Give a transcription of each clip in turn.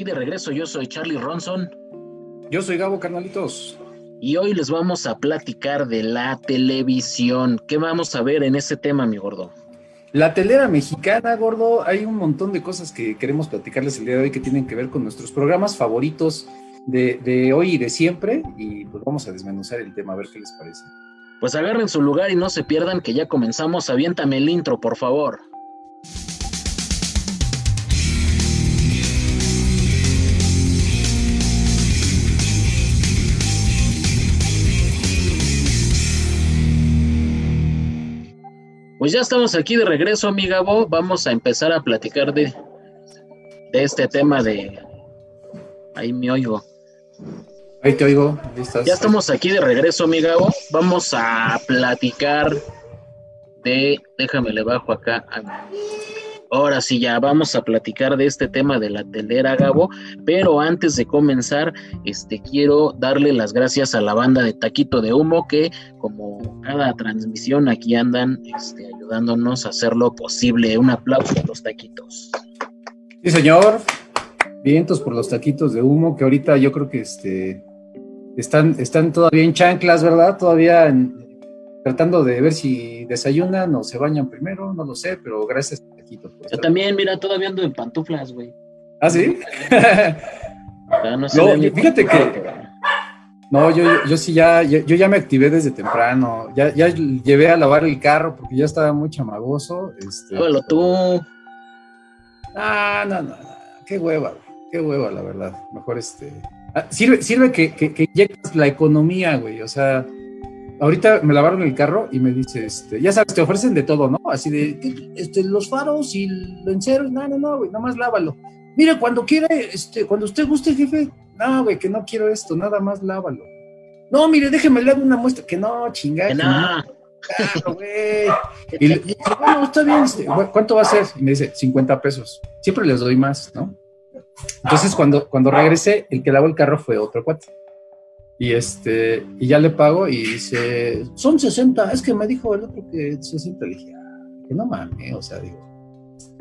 aquí de regreso. Yo soy Charlie Ronson. Yo soy Gabo Carnalitos. Y hoy les vamos a platicar de la televisión. ¿Qué vamos a ver en ese tema, mi gordo? La telera mexicana, gordo, hay un montón de cosas que queremos platicarles el día de hoy que tienen que ver con nuestros programas favoritos de, de hoy y de siempre. Y pues vamos a desmenuzar el tema, a ver qué les parece. Pues agarren su lugar y no se pierdan que ya comenzamos. Aviéntame el intro, por favor. Pues ya estamos aquí de regreso, amiga Bo. Vamos a empezar a platicar de, de este tema de... Ahí me oigo. Ahí te oigo. Ya estamos aquí de regreso, amiga Bo. Vamos a platicar de... Déjame le bajo acá. Ahora sí, ya vamos a platicar de este tema de la telera, Gabo, pero antes de comenzar, este, quiero darle las gracias a la banda de Taquito de Humo que, como cada transmisión, aquí andan este, ayudándonos a hacer lo posible. Un aplauso a los taquitos. Sí, señor. Vientos por los taquitos de humo, que ahorita yo creo que este, están, están todavía en chanclas, ¿verdad? Todavía en, tratando de ver si desayunan o se bañan primero, no lo sé, pero gracias Taquitos. Yo también, mira, todavía ando en pantuflas, güey. ¿Ah, sí? no, fíjate que... No, yo, yo, sí ya, yo, ya me activé desde temprano. Ya, ya llevé a lavar el carro porque ya estaba muy chamagoso. Este, tú. Ah, no, no, no. Qué hueva, Qué hueva, la verdad. Mejor este. Ah, sirve, sirve que, que, que inyectas la economía, güey. O sea, ahorita me lavaron el carro y me dice, este, ya sabes, te ofrecen de todo, ¿no? Así de, este, los faros y el lencero, no, no, no, güey, nada más lávalo. Mire, cuando quiera, este, cuando usted guste, jefe, no, güey, que no quiero esto, nada más lávalo. No, mire, déjeme le hago una muestra, que no, chingada. no. Claro, güey. Y le bueno, está bien, este, ¿cuánto va a ser? Y me dice, 50 pesos. Siempre les doy más, ¿no? Entonces, cuando, cuando regresé, el que lavó el carro fue otro cuate. Y este, y ya le pago y dice, son 60, es que me dijo el otro que 60, le dije, ah, que no mames, o sea, digo,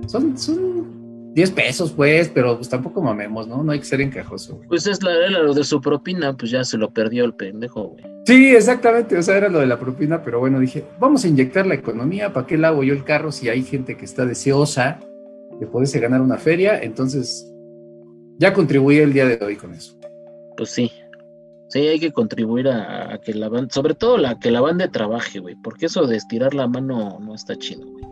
son, son 10 pesos, pues, pero pues tampoco mamemos, ¿no? No hay que ser encajoso, güey. Pues es la, era lo de su propina, pues ya se lo perdió el pendejo, güey. Sí, exactamente, o sea, era lo de la propina, pero bueno, dije, vamos a inyectar la economía, ¿para qué lavo yo el carro si hay gente que está deseosa de poderse ganar una feria? Entonces, ya contribuí el día de hoy con eso. Pues sí, Sí, hay que contribuir a, que la banda, sobre todo la que la banda trabaje, güey, porque eso de estirar la mano no está chido, güey.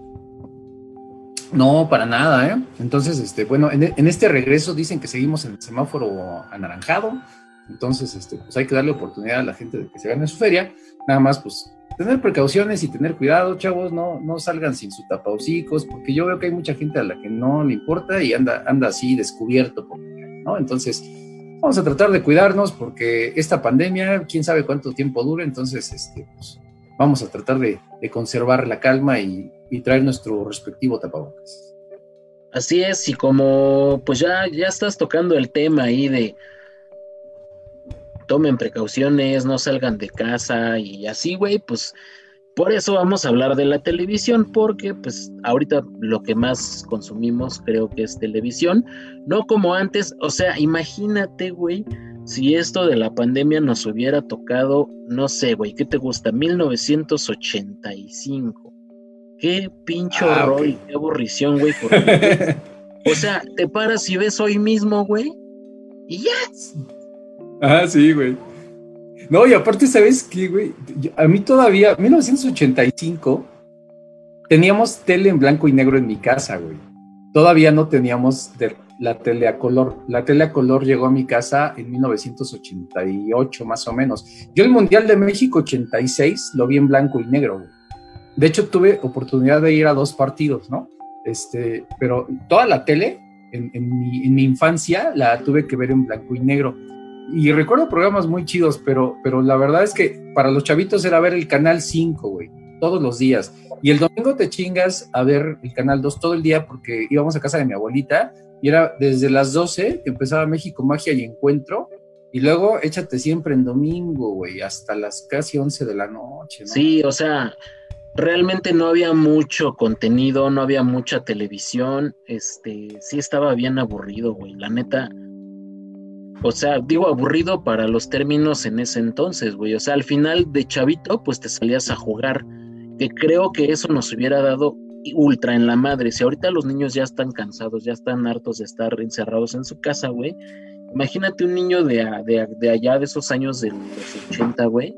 No, para nada, ¿eh? Entonces, este, bueno, en, este regreso dicen que seguimos en el semáforo anaranjado, entonces, este, pues hay que darle oportunidad a la gente de que se gane su feria, nada más, pues, tener precauciones y tener cuidado, chavos, no, no salgan sin su tapaucicos, porque yo veo que hay mucha gente a la que no le importa y anda, anda así descubierto, ¿no? Entonces, vamos a tratar de cuidarnos porque esta pandemia, quién sabe cuánto tiempo dure, entonces este, pues, vamos a tratar de, conservar la calma y, traer nuestro respectivo tapabocas. Así es, y como pues ya, ya estás tocando el tema ahí de tomen precauciones, no salgan de casa y así, güey, pues por eso vamos a hablar de la televisión, porque pues ahorita lo que más consumimos creo que es televisión, no como antes, o sea, imagínate, güey, si esto de la pandemia nos hubiera tocado, no sé, güey, ¿qué te gusta? 1985. Qué pincho ah, horror y qué aburrición, güey. o sea, te paras y ves hoy mismo, güey, y ya. Ah, sí, güey. No, y aparte, ¿sabes qué, güey? A mí todavía, 1985, teníamos tele en blanco y negro en mi casa, güey. Todavía no teníamos la tele a color. La tele a color llegó a mi casa en 1988, más o menos. Yo el Mundial de México 86 lo vi en blanco y negro, güey. De hecho, tuve oportunidad de ir a dos partidos, ¿no? Este, pero toda la tele en, mi, infancia la tuve que ver en blanco y negro y recuerdo programas muy chidos, pero, pero la verdad es que para los chavitos era ver el canal 5, güey, todos los días. Y el domingo te chingas a ver el canal 2 todo el día porque íbamos a casa de mi abuelita y era desde las 12 que empezaba México Magia y Encuentro. Y luego échate siempre en domingo, güey, hasta las casi 11 de la noche. ¿no? Sí, o sea, realmente no había mucho contenido, no había mucha televisión. Este, sí estaba bien aburrido, güey. La neta, o sea, digo aburrido para los términos en ese entonces, güey. O sea, al final de chavito, pues te salías a jugar. Que creo que eso nos hubiera dado ultra en la madre. Si ahorita los niños ya están cansados, ya están hartos de estar encerrados en su casa, güey. Imagínate un niño de, de, de allá, de esos años de los 80, güey.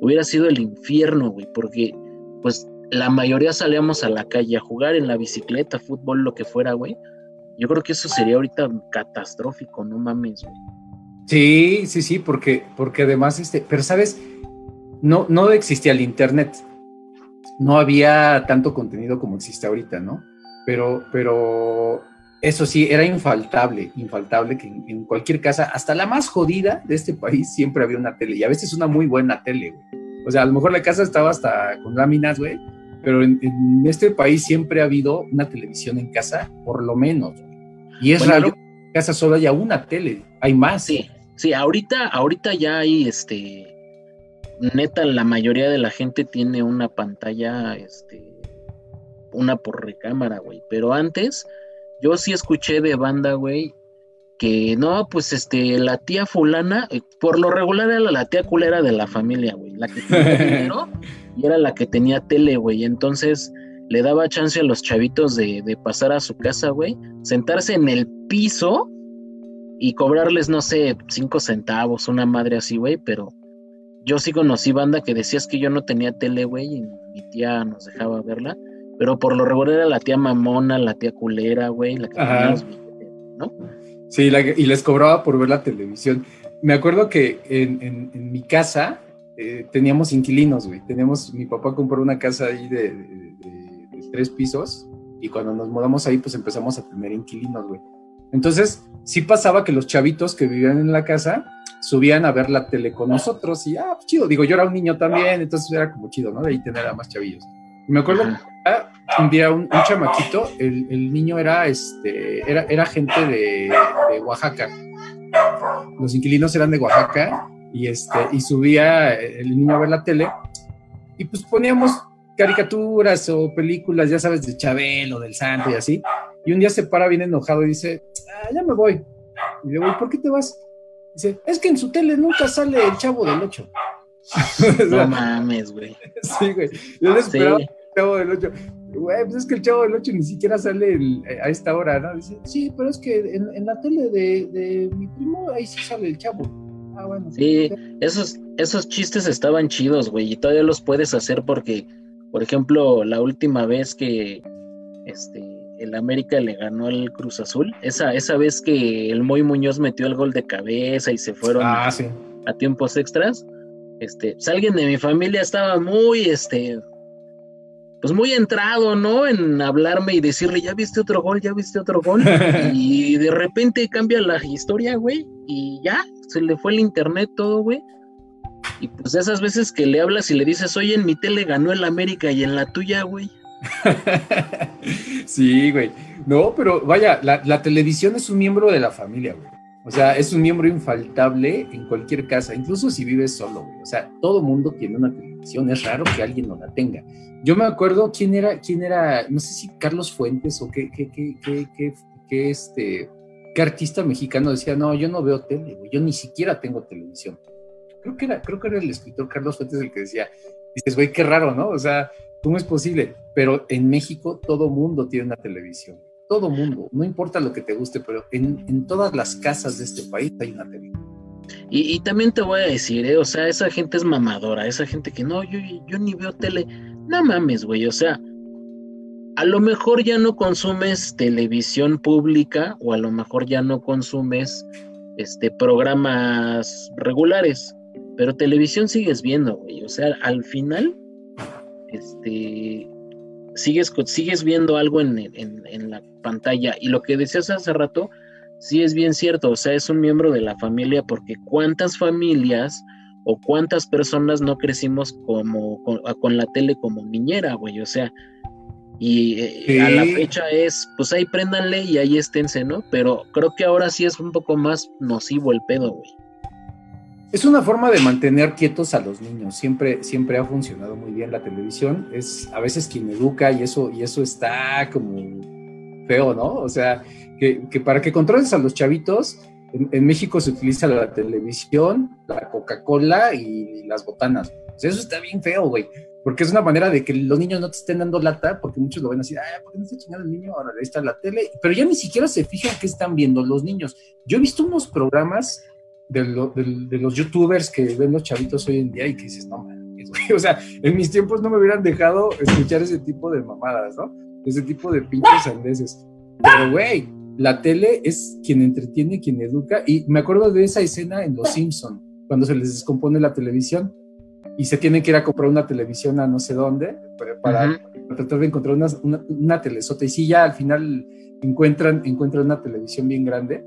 Hubiera sido el infierno, güey, porque pues la mayoría salíamos a la calle a jugar en la bicicleta, fútbol, lo que fuera, güey. Yo creo que eso sería ahorita catastrófico, no mames, güey. Sí, sí, sí, porque, porque además, este, pero sabes, no, no existía el internet, no había tanto contenido como existe ahorita, ¿no? Pero, pero eso sí, era infaltable, infaltable que en, cualquier casa, hasta la más jodida de este país, siempre había una tele, y a veces una muy buena tele, güey. O sea, a lo mejor la casa estaba hasta con láminas, güey, pero en, este país siempre ha habido una televisión en casa, por lo menos. Y es raro que en casa solo haya una tele, hay más. Sí, sí, ahorita, ahorita ya hay este. Neta, la mayoría de la gente tiene una pantalla, este, una por recámara, güey. Pero antes, yo sí escuché de banda, güey, que no, pues este, la tía fulana, eh, por lo regular era la tía culera de la familia, güey, la que tenía dinero y era la que tenía tele, güey, entonces le daba chance a los chavitos de, de pasar a su casa, güey, sentarse en el piso y cobrarles, no sé, cinco centavos, una madre así, güey, pero yo sí conocí banda que decías que yo no tenía tele, güey, y mi tía nos dejaba verla, pero por lo regular era la tía mamona, la tía culera, güey, la que tenía los billetes, ¿no? Sí, y les cobraba por ver la televisión. Me acuerdo que en, mi casa eh, teníamos inquilinos, güey. Teníamos, mi papá compró una casa ahí de, tres pisos y cuando nos mudamos ahí, pues empezamos a tener inquilinos, güey. Entonces, sí pasaba que los chavitos que vivían en la casa subían a ver la tele con nosotros y, ah, pues chido. Digo, yo era un niño también, entonces era como chido, ¿no? De ahí tener a más chavillos. Y me acuerdo un día un, chamaquito, el, niño era, este, era, era gente de, Oaxaca. Los inquilinos eran de Oaxaca y, este, y subía el niño a ver la tele y pues poníamos caricaturas o películas, ya sabes, de Chabelo, del Santo y así. Y un día se para bien enojado y dice, ah, ya me voy. Y le digo, ¿por qué te vas? Dice, es que en su tele nunca sale el chavo del 8. no mames, güey. Sí, güey. Yo le esperaba el chavo del 8 güey, pues es que el chavo del 8 ni siquiera sale a esta hora, ¿no? Dice, sí, pero es que en, la tele de, mi primo, ahí sí sale el chavo. Ah, bueno. Sí, esos, esos chistes estaban chidos, güey, y todavía los puedes hacer porque, por ejemplo, la última vez que este, el América le ganó al Cruz Azul, esa, esa vez que el Moy Muñoz metió el gol de cabeza y se fueron ah, a, tiempos extras, este, pues alguien de mi familia estaba muy, este, pues muy entrado, ¿no? En hablarme y decirle, ya viste otro gol, ya viste otro gol. y de repente cambia la historia, güey. Y ya, se le fue el internet todo, güey. Y pues esas veces que le hablas y le dices, oye, en mi tele ganó el América y en la tuya, güey. sí, güey. No, pero vaya, la, televisión es un miembro de la familia, güey. O sea, es un miembro infaltable en cualquier casa, incluso si vives solo, güey. O sea, todo mundo tiene una televisión, es raro que alguien no la tenga. Yo me acuerdo quién era, quién era, no sé si Carlos Fuentes o qué, qué, qué, qué, qué, este, artista mexicano decía, no, yo no veo tele, yo ni siquiera tengo televisión. Creo que era, creo que era el escritor Carlos Fuentes el que decía, dices, güey, qué raro, ¿no? O sea, ¿cómo es posible? Pero en México todo mundo tiene una televisión todo mundo, no importa lo que te guste, pero en, todas las casas de este país hay una tele. Y, también te voy a decir, ¿eh? o sea, esa gente es mamadora, esa gente que no, yo, yo ni veo tele, no mames, güey, o sea, a lo mejor ya no consumes televisión pública o a lo mejor ya no consumes este programas regulares, pero televisión sigues viendo, güey, o sea, al final este sigues, sigues viendo algo en, en, la pantalla. Y lo que decías hace rato, sí es bien cierto, o sea, es un miembro de la familia, porque cuántas familias o cuántas personas no crecimos como con, la tele como niñera, güey, o sea, y eh, a la fecha es, pues ahí préndanle y ahí esténse, ¿no? Pero creo que ahora sí es un poco más nocivo el pedo, güey. Es una forma de mantener quietos a los niños. Siempre, siempre ha funcionado muy bien la televisión. Es a veces quien educa y eso, y eso está como feo, ¿no? O sea, que, para que controles a los chavitos, en, México se utiliza la televisión, la Coca-Cola y las botanas. eso está bien feo, güey. Porque es una manera de que los niños no te estén dando lata, porque muchos lo ven así, ay, ¿por qué no está chingando el niño? Ahora ahí está la tele. Pero ya ni siquiera se fijan qué están viendo los niños. Yo he visto unos programas de, de, los youtubers que ven los chavitos hoy en día y que dices, no güey. O sea, en mis tiempos no me hubieran dejado escuchar ese tipo de mamadas, ¿no? Ese tipo de pinches andeses. Pero, güey, la tele es quien entretiene, quien educa. Y me acuerdo de esa escena en Los Simpson, cuando se les descompone la televisión y se tienen que ir a comprar una televisión a no sé dónde para, tratar de encontrar una, una, telesota. Y sí, ya al final encuentran, encuentran una televisión bien grande.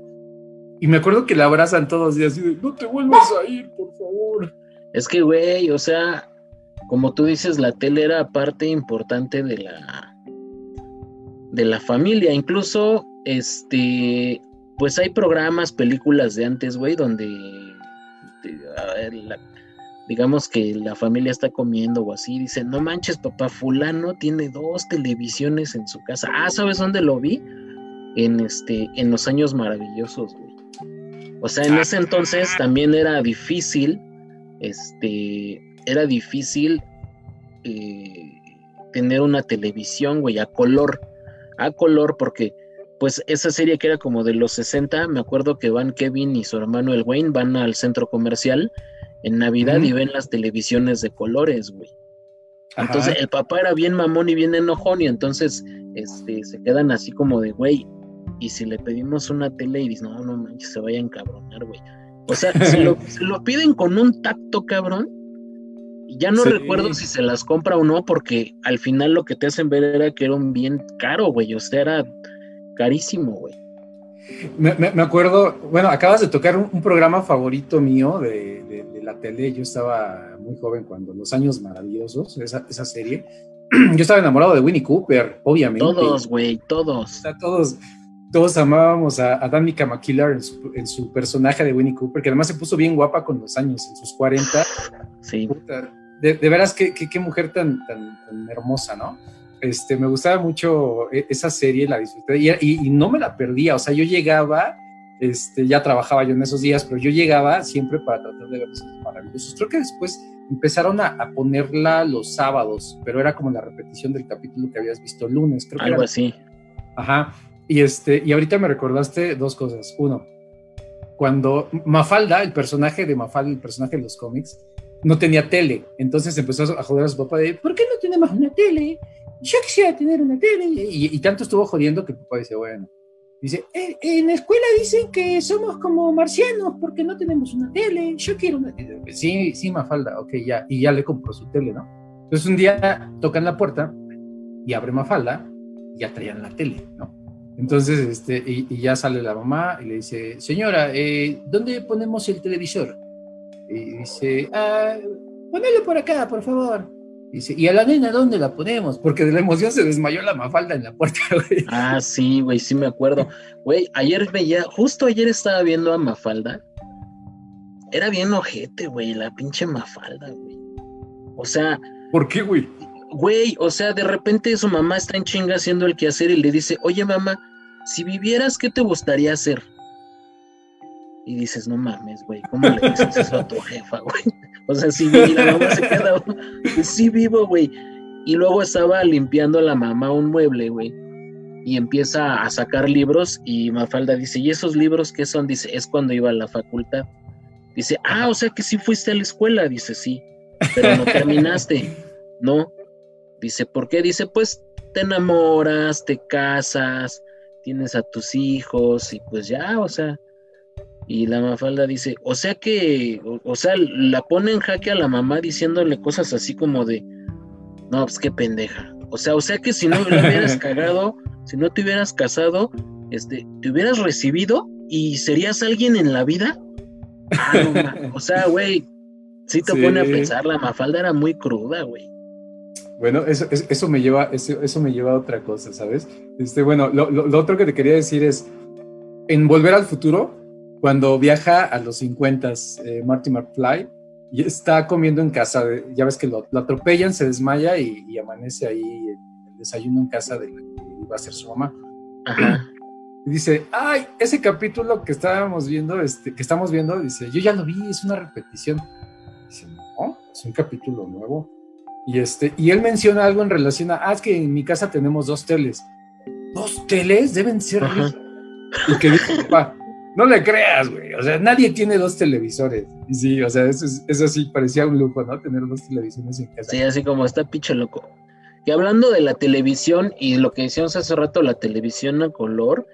Y me acuerdo que la abrazan todos y así de, no te vuelvas a ir, por favor. Es que, güey, o sea, como tú dices, la tele era parte importante de la de la familia. Incluso, este, pues hay programas, películas de antes, güey, donde la, digamos que la familia está comiendo o así, dice, no manches, papá, fulano tiene dos televisiones en su casa. Ah, ¿sabes dónde lo vi? En este, en los años maravillosos, güey. O sea, en ese entonces también era difícil, este, era difícil eh, tener una televisión, güey, a color, a color, porque pues esa serie que era como de los 60, me acuerdo que van Kevin y su hermano el Wayne van al centro comercial en Navidad y ven las televisiones de colores, güey. Entonces el papá era bien mamón y bien enojón y entonces este, se quedan así como de, güey, y si le pedimos una tele y dicen, no, no manches, se vaya a encabronar, güey. O sea, lo, lo, piden con un tacto, cabrón, ya no recuerdo si se las compra o no, porque al final lo que te hacen ver era que era un bien caro, güey, o sea, era carísimo, güey. Me, acuerdo, bueno, acabas de tocar un, programa favorito mío de, la tele. Yo estaba muy joven cuando los años maravillosos, esa, esa serie. Yo estaba enamorado de Winnie Cooper, obviamente. Todos, güey, todos. todos, todos amábamos a, a Danica McKillar en su, personaje de Winnie Cooper, que además se puso bien guapa con los años, en sus 40. Sí. De, de veras, qué, qué, mujer tan, tan hermosa, ¿no? Este, me gustaba mucho e, esa serie, la disfruté y, no me la perdía, o sea, yo llegaba, este, ya trabajaba yo en esos días, pero yo llegaba siempre para tratar de ver los maravillosos. Creo que después empezaron a, ponerla los sábados, pero era como la repetición del capítulo que habías visto el lunes, creo Algo así. Ajá. Y este, y ahorita me recordaste dos cosas. Uno, cuando Mafalda, el personaje de Mafalda, el personaje de los cómics, no tenía tele. Entonces empezó a joder a su papá de, ¿por qué no tenemos una tele? yo quisiera tener una tele. Y, tanto estuvo jodiendo que el papá dice, bueno, dice, eh, en la escuela dicen que somos como marcianos porque no tenemos una tele, yo quiero una tele. Sí, sí, Mafalda, ok, ya, y ya le compró su tele, ¿no? Entonces un día tocan la puerta y abre Mafalda y ya traían la tele, ¿no? Entonces, este, y, ya sale la mamá y le dice, señora, eh, ¿dónde ponemos el televisor? Y dice, ah, ponelo por acá, por favor. Dice, ¿y a la nena dónde la ponemos? Porque de la emoción se desmayó la mafalda en la puerta, güey. Ah, sí, güey, sí me acuerdo. Güey, ayer veía, justo ayer estaba viendo a Mafalda. Era bien ojete, güey, la pinche Mafalda, güey. O sea. ¿Por qué, güey? Güey, o sea, de repente su mamá está en chinga haciendo el quehacer y le dice, oye, mamá, si vivieras, ¿qué te gustaría hacer? Y dices, no mames, güey, ¿cómo le dices eso a tu jefa, güey? O sea, sí, mamá se queda, sí vivo, güey. Y luego estaba limpiando la mamá un mueble, güey. Y empieza a sacar libros y Mafalda dice, ¿y esos libros qué son? Dice, es cuando iba a la facultad. Dice, ah, o sea que sí fuiste a la escuela. Dice, sí, pero no terminaste. no. Dice, ¿por qué? Dice, pues te enamoras, te casas, tienes a tus hijos y pues ya, o sea, y la Mafalda dice, o sea que, o, sea, la pone en jaque a la mamá diciéndole cosas así como de, no, pues qué pendeja. O sea, o sea que si no le hubieras cagado, si no te hubieras casado, este, te hubieras recibido y serías alguien en la vida. Ah, o sea, güey, sí te pone a pensar, la Mafalda era muy cruda, güey. Bueno, eso, eso, me lleva, eso, eso, me lleva a otra cosa, ¿sabes? Este, bueno, lo, lo otro que te quería decir es, en Volver al Futuro, cuando viaja a los 50, eh, Marty McFly, y está comiendo en casa, ya ves que lo, atropellan, se desmaya y, amanece ahí el, desayuno en casa de la que iba a ser su mamá. dice, ay, ese capítulo que estábamos viendo, este, que estamos viendo, dice, yo ya lo vi, es una repetición. Dice, no, es un capítulo nuevo. Y este, y él menciona algo en relación a, ah, es que en mi casa tenemos dos teles. ¿Dos teles? Deben ser. Y que dice, papá, no le creas, güey. O sea, nadie tiene dos televisores. Y sí, o sea, eso, eso sí parecía un lujo, ¿no? Tener dos televisiones en casa. Sí, así como está pinche loco. Y hablando de la televisión y lo que decíamos hace rato, la televisión a color,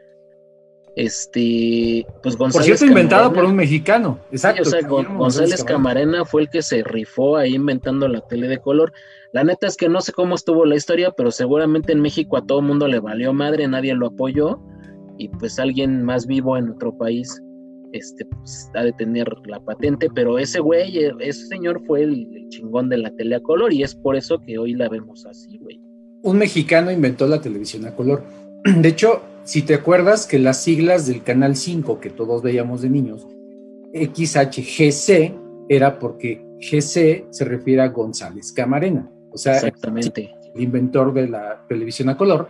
este, pues González. Por cierto, inventado por un mexicano. Exacto. o sea, González, Camarena fue el que se rifó ahí inventando la tele de color. La neta es que no sé cómo estuvo la historia, pero seguramente en México a todo el mundo le valió madre, nadie lo apoyó. Y pues alguien más vivo en otro país este, pues, ha de tener la patente, pero ese güey, ese señor fue el, el, chingón de la tele a color y es por eso que hoy la vemos así, güey. Un mexicano inventó la televisión a color. De hecho, si te acuerdas que las siglas del Canal 5 que todos veíamos de niños, XHGC, era porque GC se refiere a González Camarena. O sea, Exactamente. el inventor de la televisión a color,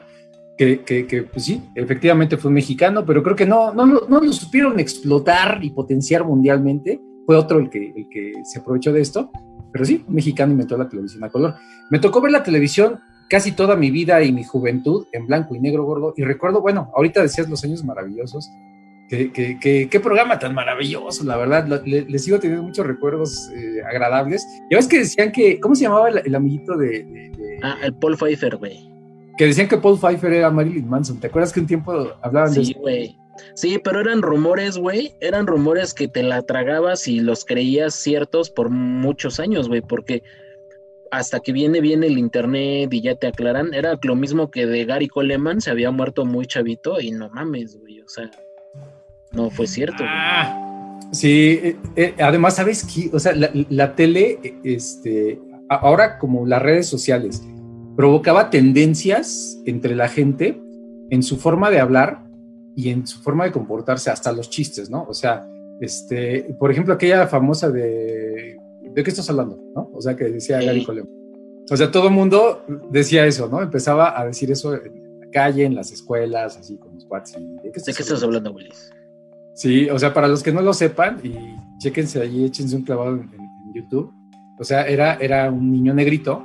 que, que, que, pues sí, efectivamente fue mexicano, pero creo que no, no, no lo supieron explotar y potenciar mundialmente. Fue otro el que, el que se aprovechó de esto, pero sí, un mexicano inventó la televisión a color. Me tocó ver la televisión casi toda mi vida y mi juventud en blanco y negro gordo. Y recuerdo, bueno, ahorita decías los años maravillosos. Qué, programa tan maravilloso, la verdad. Le, sigo teniendo muchos recuerdos eh, agradables. Ya ves que decían que, ¿cómo se llamaba el, amiguito de, de, de, Ah, el Paul Pfeiffer, güey. Que decían que Paul Pfeiffer era Marilyn Manson. ¿Te acuerdas que un tiempo hablaban sí, de eso? Sí, güey. Sí, pero eran rumores, güey. Eran rumores que te la tragabas y los creías ciertos por muchos años, güey, porque hasta que viene bien el internet y ya te aclaran, era lo mismo que de Gary Coleman, se había muerto muy chavito y no mames, güey, o sea, no fue cierto. Ah, sí, eh, eh, además, ¿sabes qué? O sea, la, la, tele, este, ahora como las redes sociales, provocaba tendencias entre la gente en su forma de hablar y en su forma de comportarse, hasta los chistes, ¿no? O sea, este, por ejemplo, aquella famosa de ¿de qué estás hablando? ¿No? O sea, que decía sí. Gary Coleman. O sea, todo el mundo decía eso, ¿no? Empezaba a decir eso en la calle, en las escuelas, así con los cuates. ¿De qué estás, ¿De qué estás hablando, Willis? Sí, o sea, para los que no lo sepan, y chéquense allí, échense un clavado en, en, en YouTube. O sea, era, era un niño negrito,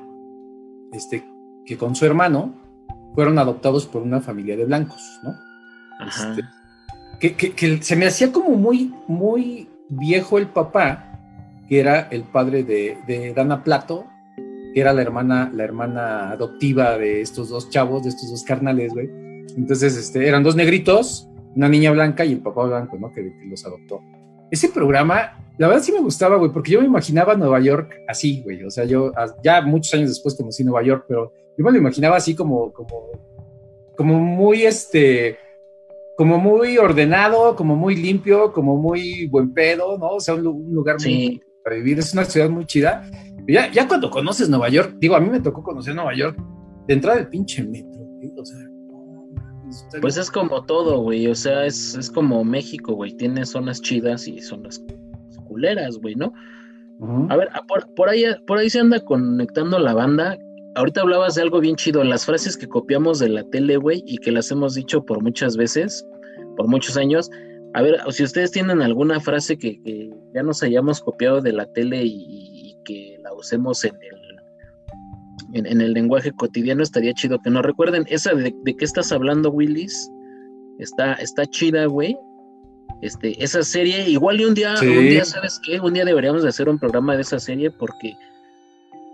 este, que con su hermano fueron adoptados por una familia de blancos, ¿no? Ajá. Este, que, que, que se me hacía como muy, muy viejo el papá, que era el padre de, de, Dana Plato, que era la hermana, la hermana adoptiva de estos dos chavos, de estos dos carnales, güey. Entonces, este, eran dos negritos, una niña blanca y el papá blanco, ¿no? Que, que, los adoptó. Ese programa, la verdad sí me gustaba, güey, porque yo me imaginaba Nueva York así, güey. O sea, yo ya muchos años después conocí Nueva York, pero yo me lo imaginaba así como, como, como muy, este, como muy ordenado, como muy limpio, como muy buen pedo, ¿no? O sea, un, un lugar sí. muy para vivir, es una ciudad muy chida. Ya, ya cuando conoces Nueva York, digo, a mí me tocó conocer Nueva York de entrada del pinche metro, güey, o sea. Pues es como todo, güey, o sea, es, es como México, güey, tiene zonas chidas y zonas culeras, güey, ¿no? Uh -huh. A ver, por, por, ahí, por ahí se anda conectando la banda. Ahorita hablabas de algo bien chido, las frases que copiamos de la tele, güey, y que las hemos dicho por muchas veces, por muchos años. A ver, si ustedes tienen alguna frase que, que ya nos hayamos copiado de la tele y, y que la usemos en el, en, en, el lenguaje cotidiano, estaría chido que nos recuerden. Esa de, de qué estás hablando, Willis, está, está chida, güey. Este, esa serie, igual y un día, sí. un día, ¿sabes qué? Un día deberíamos de hacer un programa de esa serie porque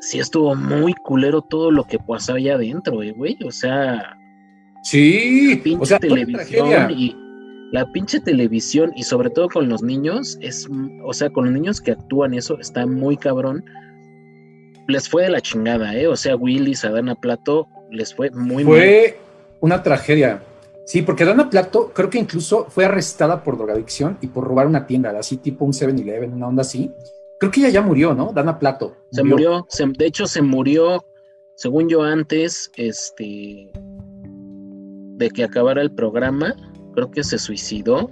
sí estuvo muy culero todo lo que pasó allá adentro, güey. O sea, sí, pinche o sea, televisión y la pinche televisión y sobre todo con los niños es, o sea, con los niños que actúan eso está muy cabrón. Les fue de la chingada, ¿eh? O sea, Willis, a Dana Plato, les fue muy Fue una tragedia. Sí, porque Dana Plato creo que incluso fue arrestada por drogadicción y por robar una tienda, así tipo un 7-Eleven, una onda así. Creo que ella ya murió, ¿no? Dana Plato. Se murió, se, de hecho se murió, según yo antes, este, de que acabara el programa creo que se suicidó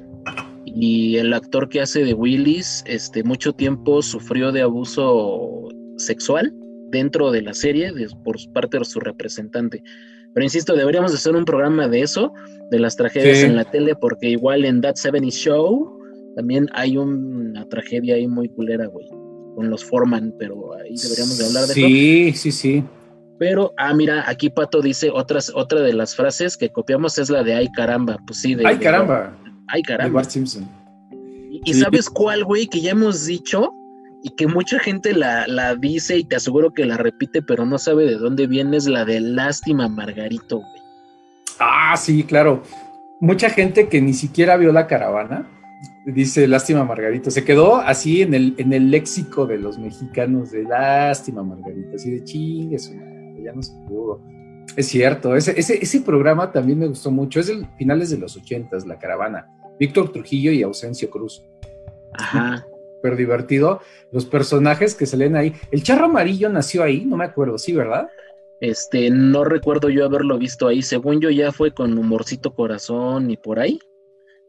y el actor que hace de Willis, este, mucho tiempo sufrió de abuso sexual dentro de la serie de, por parte de su representante. Pero insisto, deberíamos hacer un programa de eso de las tragedias en la tele, porque igual en That 70 Show también hay una tragedia ahí muy culera, güey, con los Foreman, pero ahí deberíamos de hablar de eso. Sí, sí, sí. Pero, ah, mira, aquí Pato dice otras, otra de las frases que copiamos es la de ay caramba, pues sí, de ay caramba. ay caramba. Simpson. Y, sabes cuál, güey, que ya hemos dicho y que mucha gente la, la, dice y te aseguro que la repite, pero no sabe de dónde viene, es la de lástima Margarito, güey. Ah, sí, claro. Mucha gente que ni siquiera vio la caravana dice lástima Margarito. Se quedó así en el, en el léxico de los mexicanos de lástima Margarito, así de chingues, ya no se pudo. Es cierto, ese, ese, ese, programa también me gustó mucho. Es de finales de los ochentas, La Caravana. Víctor Trujillo y Ausencio Cruz. Ajá. Pero divertido. Los personajes que salen ahí. El charro amarillo nació ahí, no me acuerdo, sí, ¿verdad? Este, no recuerdo yo haberlo visto ahí. Según yo ya fue con humorcito corazón y por ahí.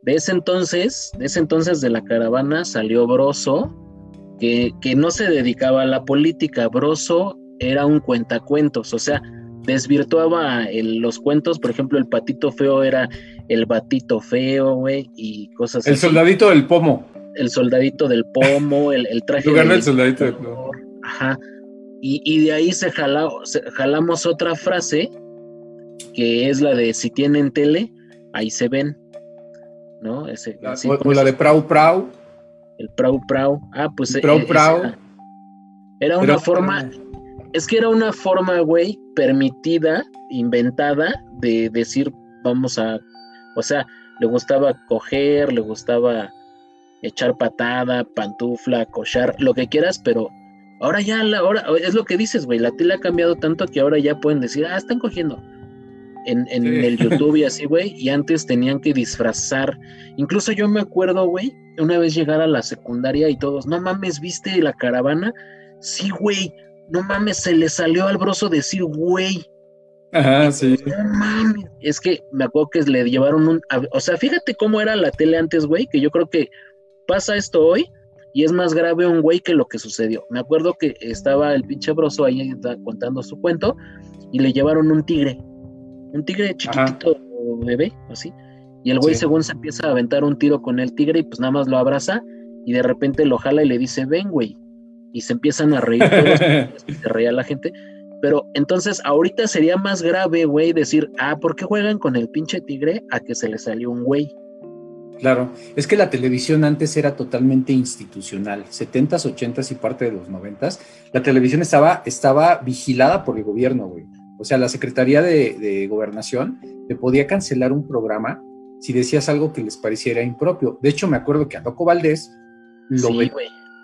De ese entonces, de ese entonces de la caravana salió Broso, que, que no se dedicaba a la política. Broso era un cuentacuentos, o sea, desvirtuaba los cuentos, por ejemplo, el patito feo era el batito feo, güey, y cosas el así. El soldadito del pomo. El soldadito del pomo, el, el traje. Lugar del soldadito del pomo. Ajá. Y, de ahí se, jalamos otra frase, que es la de si tienen tele, ahí se ven. ¿No? Ese, la, o, la de Prau Prau. El Prau Prau. Ah, pues. Prau e, Prau. Era una forma es que era una forma, güey, permitida, inventada, de decir, vamos a, o sea, le gustaba coger, le gustaba echar patada, pantufla, cochar, lo que quieras, pero ahora ya, la, ahora, es lo que dices, güey, la tele ha cambiado tanto que ahora ya pueden decir, ah, están cogiendo. En, en el YouTube y así, güey, y antes tenían que disfrazar. Incluso yo me acuerdo, güey, una vez llegar a la secundaria y todos, no mames, ¿viste la caravana? Sí, güey, no mames, se le salió al broso decir, güey. Ajá, sí. No mames. Es que me acuerdo que le llevaron un. O sea, fíjate cómo era la tele antes, güey, que yo creo que pasa esto hoy y es más grave un güey que lo que sucedió. Me acuerdo que estaba el pinche broso ahí contando su cuento y le llevaron un tigre. Un tigre chiquitito, bebé, así. Y el güey, según se empieza a aventar un tiro con el tigre y pues nada más lo abraza y de repente lo jala y le dice, ven, güey y se empiezan a reír todos, se reía la gente. Pero entonces ahorita sería más grave, güey, decir, ah, ¿por qué juegan con el pinche tigre a que se le salió un güey? Claro, es que la televisión antes era totalmente institucional, 70s, 80s y parte de los 90s. La televisión estaba, estaba vigilada por el gobierno, güey. O sea, la Secretaría de, Gobernación te podía cancelar un programa si decías algo que les pareciera impropio. De hecho, me acuerdo que a Loco Valdés lo, sí,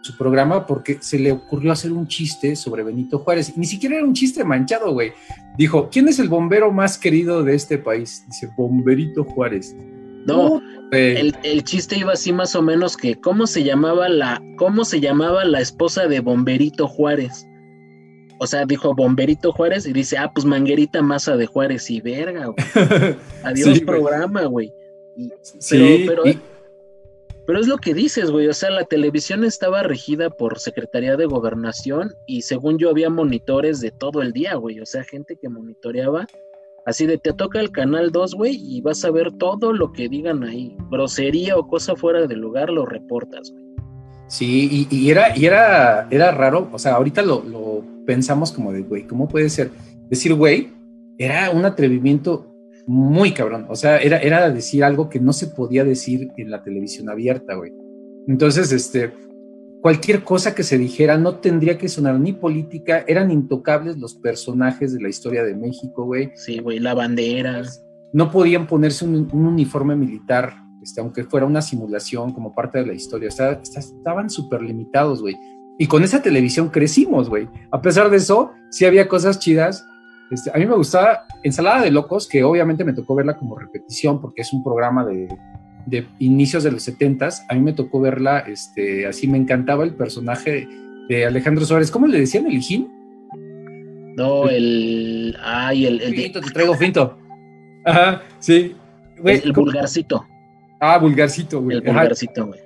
su programa porque se le ocurrió hacer un chiste sobre Benito Juárez. Ni siquiera era un chiste manchado, güey. Dijo, ¿quién es el bombero más querido de este país? Dice, Bomberito Juárez. No, el, chiste iba así más o menos que cómo se llamaba la, cómo se llamaba la esposa de Bomberito Juárez. O sea, dijo Bomberito Juárez y dice, ah, pues Manguerita Masa de Juárez y verga, güey. Adiós programa, güey. sí, pero, pero es lo que dices, güey. O sea, la televisión estaba regida por Secretaría de Gobernación y según yo había monitores de todo el día, güey. O sea, gente que monitoreaba. Así de te toca el canal 2, güey, y vas a ver todo lo que digan ahí. Grosería o cosa fuera de lugar, lo reportas, güey. Sí, y, era, y era, era raro. O sea, ahorita lo, lo pensamos como de, güey, ¿cómo puede ser? Decir, güey, era un atrevimiento muy cabrón. O sea, era, era decir algo que no se podía decir en la televisión abierta, güey. Entonces, este, cualquier cosa que se dijera no tendría que sonar ni política, eran intocables los personajes de la historia de México, güey. Sí, güey, la bandera. No podían ponerse un, uniforme militar, este, aunque fuera una simulación como parte de la historia. estaban súper limitados, güey. Y con esa televisión crecimos, güey. A pesar de eso, sí había cosas chidas este, a mí me gustaba Ensalada de Locos, que obviamente me tocó verla como repetición porque es un programa de, inicios de los 70 A mí me tocó verla, este, así me encantaba el personaje de Alejandro Suárez. ¿Cómo le decían? ¿El Hijín? No, el. Ay, el. el finto, te traigo finto. Ajá, sí. el, vulgarcito. Ah, vulgarcito, güey. El vulgarcito, güey.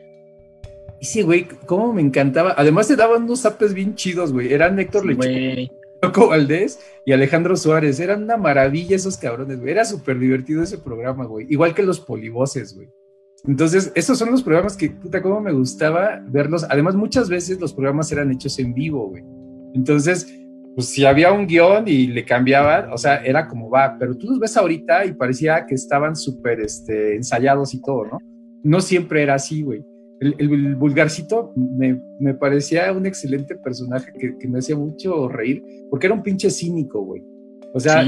Y sí, güey, cómo me encantaba. Además te daban unos zapes bien chidos, güey. Era Héctor sí, Loco Valdés y Alejandro Suárez. Eran una maravilla esos cabrones, güey. Era súper divertido ese programa, güey. Igual que los polivoces, güey. Entonces, esos son los programas que, puta, cómo me gustaba verlos. Además, muchas veces los programas eran hechos en vivo, güey. Entonces, pues si había un guion y le cambiaban, o sea, era como va, pero tú los ves ahorita y parecía que estaban súper este, ensayados y todo, ¿no? No siempre era así, güey. El, vulgarcito me, parecía un excelente personaje que, me hacía mucho reír, porque era un pinche cínico, güey. O sea,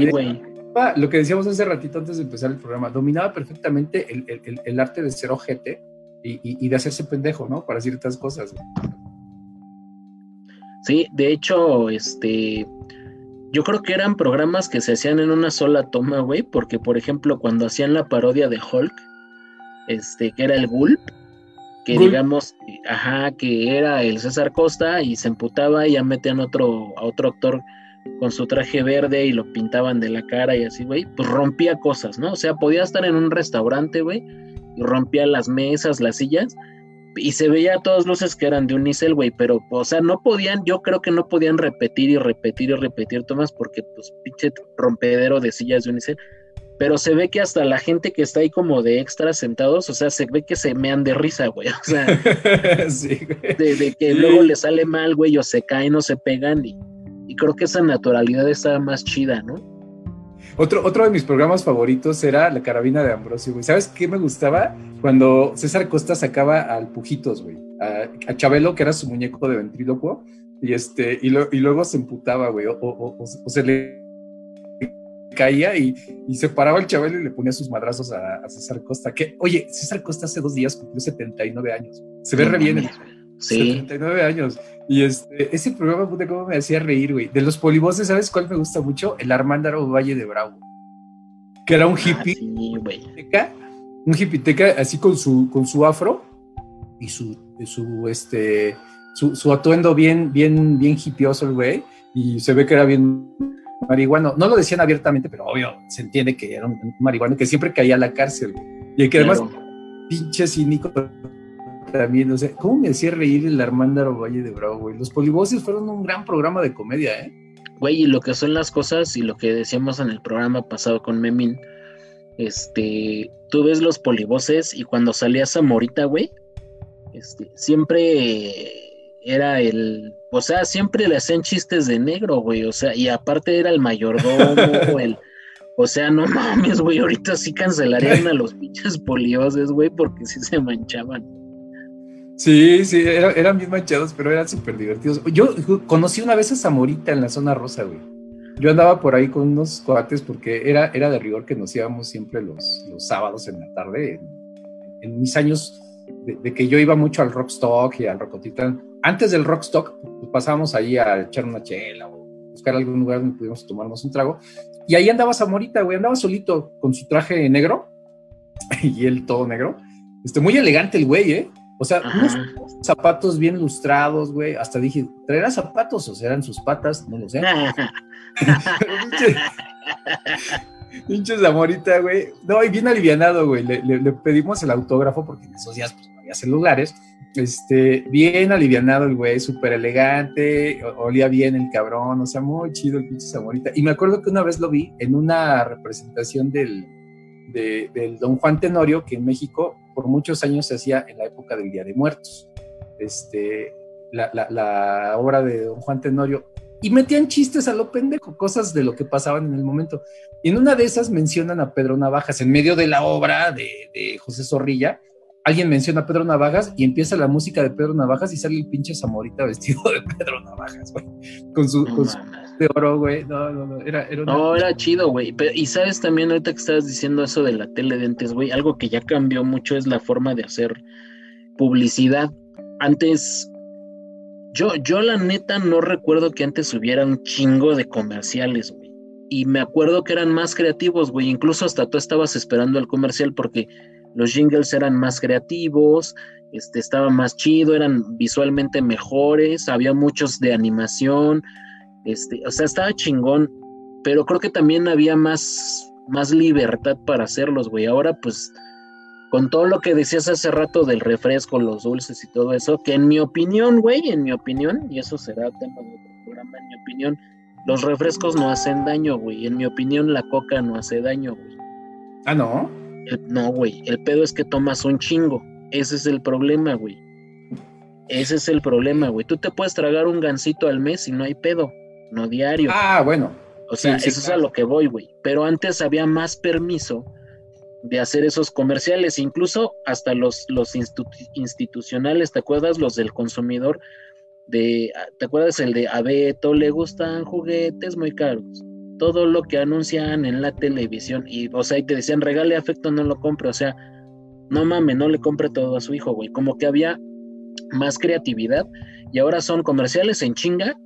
lo que decíamos hace ratito antes de empezar el programa, dominaba perfectamente el, arte de ser ojete y, y, de hacerse pendejo, ¿no? Para ciertas cosas. Güey. Sí, de hecho, este, yo creo que eran programas que se hacían en una sola toma, güey, porque por ejemplo cuando hacían la parodia de Hulk, este, que era el Gulp, que digamos, ajá, que era el César Costa y se emputaba y ya metían otro, a otro actor con su traje verde y lo pintaban de la cara y así, güey, pues rompía cosas, ¿no? O sea, podía estar en un restaurante, güey, y rompía las mesas, las sillas, y se veía a todas luces que eran de Unicel, güey, pero, o sea, no podían, yo creo que no podían repetir y repetir y repetir tomas porque, pues, pinche rompedero de sillas de Unicel. Pero se ve que hasta la gente que está ahí como de extras sentados, o sea, se ve que se mean de risa, güey. O sea, De, que luego le sale mal, güey, o se caen o se pegan. Y, y creo que esa naturalidad está más chida, ¿no? Otro, otro de mis programas favoritos era La Carabina de Ambrosio, güey. ¿Sabes qué me gustaba? Cuando César Costa sacaba al Pujitos, güey. A, Chabelo, que era su muñeco de ventrílocuo. Y, este, y, y luego se emputaba, güey. O, se le caía y, se paraba el Chabelo y le ponía sus madrazos a, César Costa. Que, oye, César Costa hace dos días cumplió 79 años. Se ve re bien. Sí. 79 años. Y este, ese programa, puta, cómo me hacía reír, güey. De los polivoces, ¿sabes cuál me gusta mucho? El Armándaro Valle de Bravo. Que era un ah, hippie. un hippiteca así con su, con su afro y su, su, este, su, atuendo bien, bien, bien el güey. Y se ve que era bien marihuano. No lo decían abiertamente, pero obvio, se entiende que era un marihuano que siempre caía a la cárcel. Y que además, pinche cínico también, o sea, ¿cómo me hacía reír el Armándaro Valle de Bravo, güey? Los polivoces fueron un gran programa de comedia, ¿eh? Güey, y lo que son las cosas y lo que decíamos en el programa pasado con Memín, este, tú ves los polivoces y cuando salía Zamorita, güey, este, siempre era el, o sea, siempre le hacían chistes de negro, güey, o sea, y aparte era el mayordomo, el, o sea, no mames, güey, ahorita sí cancelarían a los pinches polivoces, güey, porque sí se manchaban. Sí, sí, eran bien manchados, pero eran súper divertidos. Yo conocí una vez a Zamorita en la zona rosa, güey. Yo andaba por ahí con unos coates porque era, era de rigor que nos íbamos siempre los, los sábados en la tarde. En, mis años de, que yo iba mucho al Rockstock y al Rocotitán, antes del Rockstock, pues pasábamos ahí a echar una chela o buscar algún lugar donde pudiéramos tomarnos un trago. Y ahí andaba Zamorita, güey, andaba solito con su traje negro y él todo negro. Este, muy elegante el güey, ¿eh? O sea, unos zapatos bien lustrados, güey. Hasta dije, ¿traerá zapatos o serán sus patas? No lo sé. Pinches Zamorita, güey. No, y bien alivianado, güey. Le, pedimos el autógrafo porque en esos días pues, no había celulares. Este, bien alivianado el güey, súper elegante, olía bien el cabrón, o sea, muy chido el pinche Zamorita. Y me acuerdo que una vez lo vi en una representación del, del Don Juan Tenorio, que en México por muchos años se hacía en la época del Día de Muertos. Este, la, obra de Don Juan Tenorio. Y metían chistes a lo pendejo, cosas de lo que pasaban en el momento. Y en una de esas mencionan a Pedro Navajas, en medio de la obra de, José Zorrilla, alguien menciona a Pedro Navajas y empieza la música de Pedro Navajas y sale el pinche Zamorita vestido de Pedro Navajas, güey. Con su, de oro, güey. No, no, no. Era, era No, era chido, güey. Y sabes también, ahorita que estabas diciendo eso de la tele de antes, güey, algo que ya cambió mucho es la forma de hacer publicidad. Antes, yo, yo la neta no recuerdo que antes hubiera un chingo de comerciales, güey. Y me acuerdo que eran más creativos, güey. Incluso hasta tú estabas esperando el comercial porque los jingles eran más creativos, este, estaba más chido, eran visualmente mejores, había muchos de animación, este, o sea, estaba chingón, pero creo que también había más, más libertad para hacerlos, güey. Ahora, pues, con todo lo que decías hace rato del refresco, los dulces y todo eso, que en mi opinión, güey, en mi opinión, y eso será tema de otro programa, en mi opinión, Los refrescos no hacen daño, güey. En mi opinión, la coca no hace daño, güey. Ah, no. no, güey. El pedo es que tomas un chingo. Ese es el problema, güey. Ese es el problema, güey. Tú te puedes tragar un gansito al mes y no hay pedo. No diario. Ah, bueno. O sea, eso es a lo que voy, güey. Pero antes había más permiso de hacer esos comerciales, incluso hasta los, los institucionales, ¿te acuerdas? Los del consumidor, de, ¿te acuerdas el de a Beto le gustan juguetes muy caros? Todo lo que anuncian en la televisión, y o sea, y te decían regale afecto, no lo compre, o sea, no mames, no le compre todo a su hijo, güey. Como que había más creatividad, y ahora son comerciales en chinga,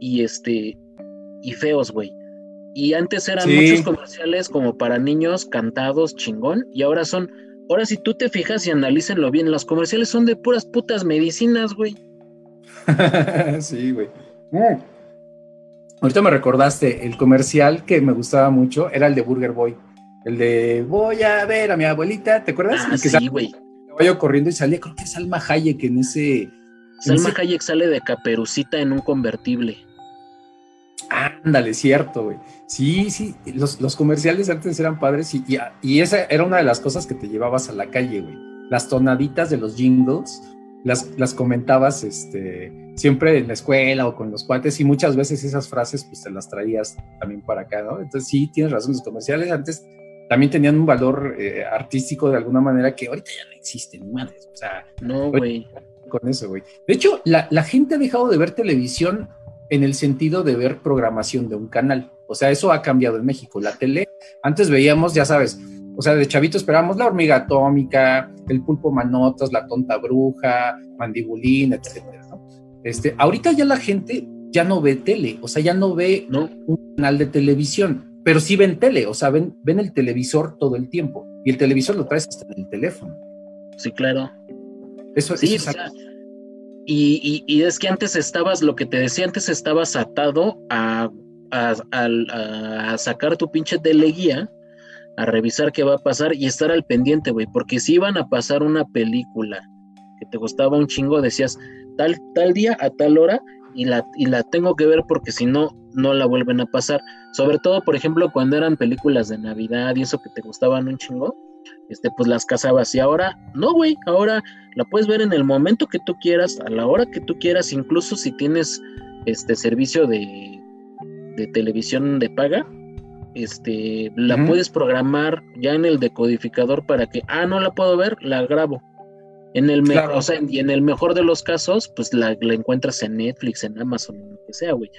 y este, y feos, güey. Y antes eran muchos comerciales como para niños cantados chingón y ahora son, ahora si tú te fijas y analícenlo bien, los comerciales son de puras putas medicinas, güey. sí, güey. Mm. Ahorita me recordaste, el comercial que me gustaba mucho era el de Burger Boy. El de voy a ver a mi abuelita, ¿te acuerdas? Ah, sí, güey. Caballo corriendo y salía, creo que es Salma Hayek en ese. Salma Hayek sale de caperucita en un convertible. Ándale, cierto, güey. Sí, sí, los, comerciales antes eran padres y, y, esa era una de las cosas que te llevabas a la calle, güey. Las tonaditas de los jingles las, las comentabas este, siempre en la escuela o con los cuates y muchas veces esas frases pues te las traías también para acá, ¿no? Entonces sí, tienes razón, los comerciales antes también tenían un valor eh, artístico de alguna manera que ahorita ya no existe, ni madres, o sea... No, güey. Con eso, güey. De hecho, la, la gente ha dejado de ver televisión en el sentido de ver programación de un canal. O sea, eso ha cambiado en México. La tele, antes veíamos, ya sabes, o sea, de chavito esperábamos la hormiga atómica, el pulpo manotas, la tonta bruja, mandibulín, etcétera, Este, ahorita ya la gente ya no ve tele, o sea, ya no ve un canal de televisión, pero sí ven tele, o sea, ven, ven el televisor todo el tiempo y el televisor lo traes hasta en el teléfono. Sí, claro. Eso, sí, eso y, es que antes estabas, lo que te decía, antes estabas atado a, a, sacar tu pinche teleguía, a revisar qué va a pasar y estar al pendiente, güey, porque si iban a pasar una película que te gustaba un chingo, decías tal, tal día a tal hora y la, y la tengo que ver porque si no, no la vuelven a pasar. Sobre todo, por ejemplo, cuando eran películas de Navidad y eso que te gustaban un chingo, este, pues las casabas. Y ahora, no, güey, ahora la puedes ver en el momento que tú quieras, a la hora que tú quieras, incluso si tienes este servicio de, de televisión de paga, este, la puedes programar ya en el decodificador para que, ah, no la puedo ver, la grabo. En el, o sea, y en el mejor de los casos, pues la, la encuentras en Netflix, en Amazon, en lo que sea, güey.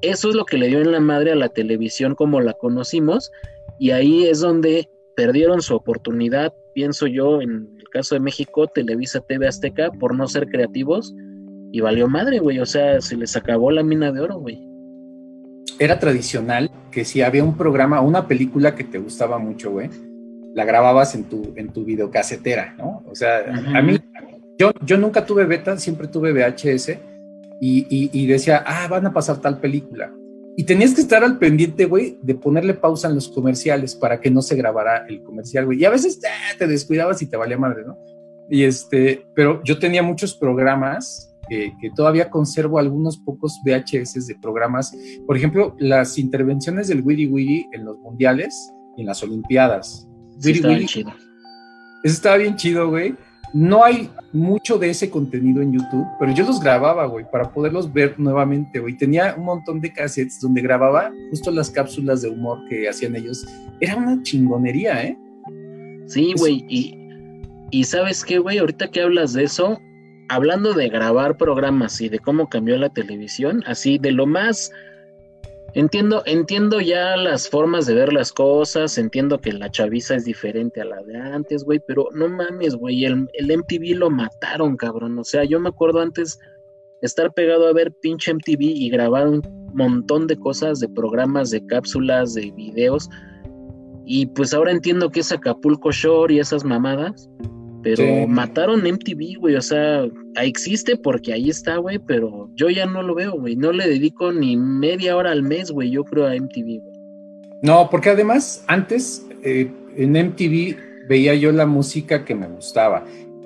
Eso es lo que le dio en la madre a la televisión como la conocimos, y ahí es donde perdieron su oportunidad, pienso yo, en el caso de México, Televisa TV Azteca, por no ser creativos, y valió madre, güey, o sea, se les acabó la mina de oro, güey. Era tradicional que si había un programa, una película que te gustaba mucho, güey, la grababas en tu, en tu videocasetera, ¿no? O sea, a mí, yo, yo nunca tuve beta, siempre tuve VHS y, y decía, ah, van a pasar tal película y tenías que estar al pendiente, güey, de ponerle pausa en los comerciales para que no se grabara el comercial, güey. Y a veces ah, te descuidabas y te valía madre, ¿no? Y este, pero yo tenía muchos programas que todavía conservo algunos pocos VHS de programas. Por ejemplo, las intervenciones del Wiri Wiri en los mundiales y en las Olimpiadas. Sí, Wiri chido. Eso estaba bien chido, güey. No hay mucho de ese contenido en YouTube, pero yo los grababa, güey, para poderlos ver nuevamente, güey. Tenía un montón de cassettes donde grababa justo las cápsulas de humor que hacían ellos. Era una chingonería, ¿eh? Sí, güey, y, y sabes qué, güey, ahorita que hablas de eso, hablando de grabar programas y de cómo cambió la televisión, así de lo más Entiendo, entiendo ya las formas de ver las cosas, entiendo que la chaviza es diferente a la de antes, güey, pero no mames, güey, el, el, MTV lo mataron, cabrón. O sea, yo me acuerdo antes estar pegado a ver pinche MTV y grabar un montón de cosas, de programas, de cápsulas, de videos. Y pues ahora entiendo que es Acapulco Shore y esas mamadas. Pero mataron MTV, güey, o sea, existe porque ahí está, güey, pero yo ya no lo veo, güey. No le dedico ni media hora al mes, güey, yo creo a MTV, güey. No, porque además antes eh, en MTV veía yo la música que me gustaba.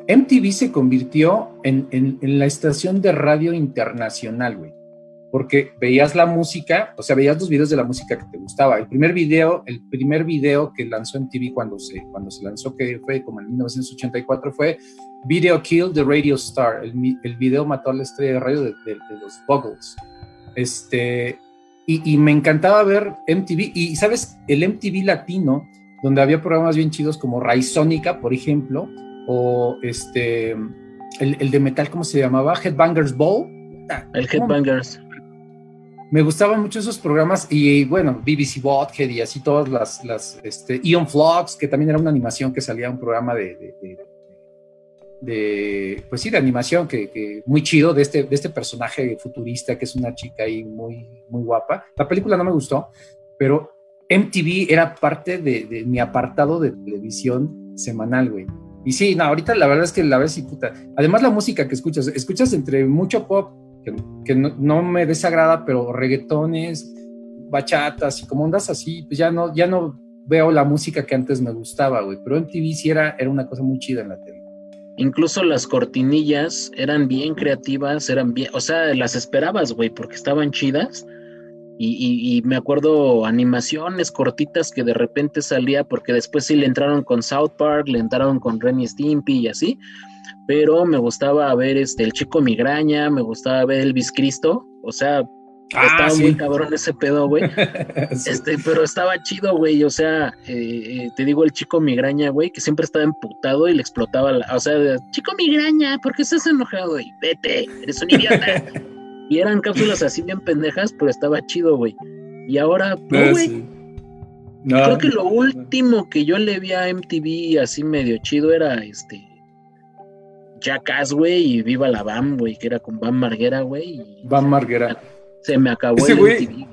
MTV se convirtió en, la estación de radio internacional, güey. Porque veías la música, o sea, veías los videos de la música que te gustaba. El primer video, el primer video que lanzó en TV cuando se, cuando se lanzó, que fue como en 1984, fue Video Kill the Radio Star. El, el video mató a la estrella de radio de, los Buggles. Este, y, y, me encantaba ver MTV. Y, ¿sabes? El MTV latino, donde había programas bien chidos como Raizónica, por ejemplo, o este, el, el de metal, ¿cómo se llamaba? Headbangers Ball. El Headbangers me gustaban mucho esos programas y bueno, BBC Bothead y así todas las, las este, Ion Vlogs, que también era una animación que salía un programa de, de, pues sí, de animación que, muy chido de este, de este personaje futurista que es una chica ahí muy, muy guapa. La película no me gustó, pero MTV era parte de, mi apartado de televisión semanal, güey. Y sí, no, ahorita la verdad es que la ves y puta. Además la música que escuchas, escuchas entre mucho pop que, no, me desagrada, pero reggaetones, bachatas y como ondas así, pues ya no, ya no veo la música que antes me gustaba, güey. Pero en TV sí era, era una cosa muy chida en la tele. Incluso las cortinillas eran bien creativas, eran bien, o sea, las esperabas, güey, porque estaban chidas. Y, y, me acuerdo animaciones cortitas que de repente salía, porque después sí le entraron con South Park, le entraron con Remy Stimpy y así pero me gustaba ver este el chico migraña, me gustaba ver Elvis Cristo, o sea, ah, estaba muy cabrón ese pedo, güey. Este, pero estaba chido, güey, o sea, eh, eh, te digo el chico migraña, güey, que siempre estaba emputado y le explotaba la, o sea, chico migraña, ¿por qué estás enojado? Y vete, eres un idiota. y eran cápsulas así bien pendejas, pero estaba chido, güey. Y ahora, no, ah, güey. Creo que lo último que yo le vi a MTV así medio chido era este Jackass, güey, y Viva la Bam, güey, que era con Bam Marguera, güey. Bam Marguera. Se me acabó ese el güey,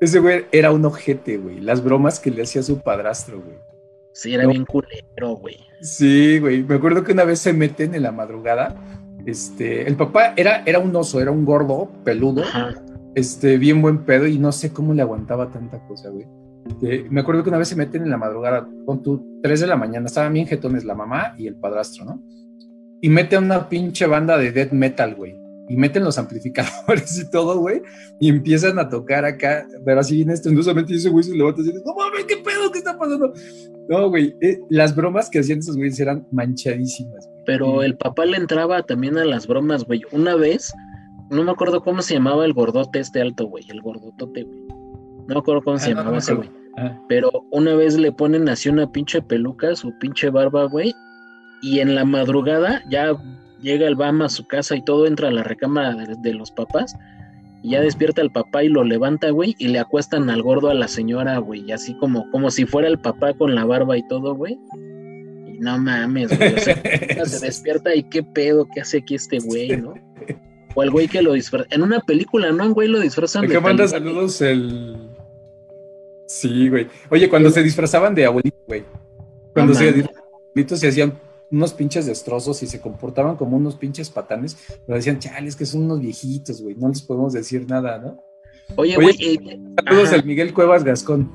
Ese güey era un ojete, güey. Las bromas que le hacía su padrastro, güey. Sí, era bien culero, güey. Sí, güey. Me acuerdo que una vez se meten en la madrugada. Este, el papá era, era un oso, era un gordo, peludo. Este, bien buen pedo, y no sé cómo le aguantaba tanta cosa, güey. me acuerdo que una vez se meten en la madrugada, con tu 3 de la mañana, estaban bien jetones la mamá y el padrastro, ¿no? Y mete una pinche banda de death metal, güey. Y meten los amplificadores y todo, güey. Y empiezan a tocar acá, pero así bien estrendosamente. Y ese güey se levanta y dice, no mames, ¿qué pedo? ¿Qué está pasando? No, güey. Eh, las bromas que hacían esos güeyes eran manchadísimas. Pero el papá le entraba también a las bromas, güey. Una vez, no me acuerdo cómo se llamaba el gordote este alto, güey. El gordotote, güey. No me acuerdo cómo se ah, llamaba ese, güey. Ah. Pero una vez le ponen así una pinche peluca, su pinche barba, güey, y en la madrugada ya llega el Bama a su casa y todo entra a la recámara de, los papás y ya despierta el papá y lo levanta, güey, y le acuestan al gordo a la señora, güey, así como, como si fuera el papá con la barba y todo, güey. Y no mames, güey, o sea, se despierta y qué pedo, qué hace aquí este güey, ¿no? O el güey que lo disfraza. En una película, ¿no? Un güey lo disfrazan de. que manda saludos el. Sí, güey. Oye, cuando se disfrazaban de abuelito, güey. Cuando se abuelitos se hacían unos pinches destrozos y se comportaban como unos pinches patanes, pero decían, chales, que son unos viejitos, güey, no les podemos decir nada, ¿no? Oye, güey. Eh, saludos al Miguel Cuevas Gascón.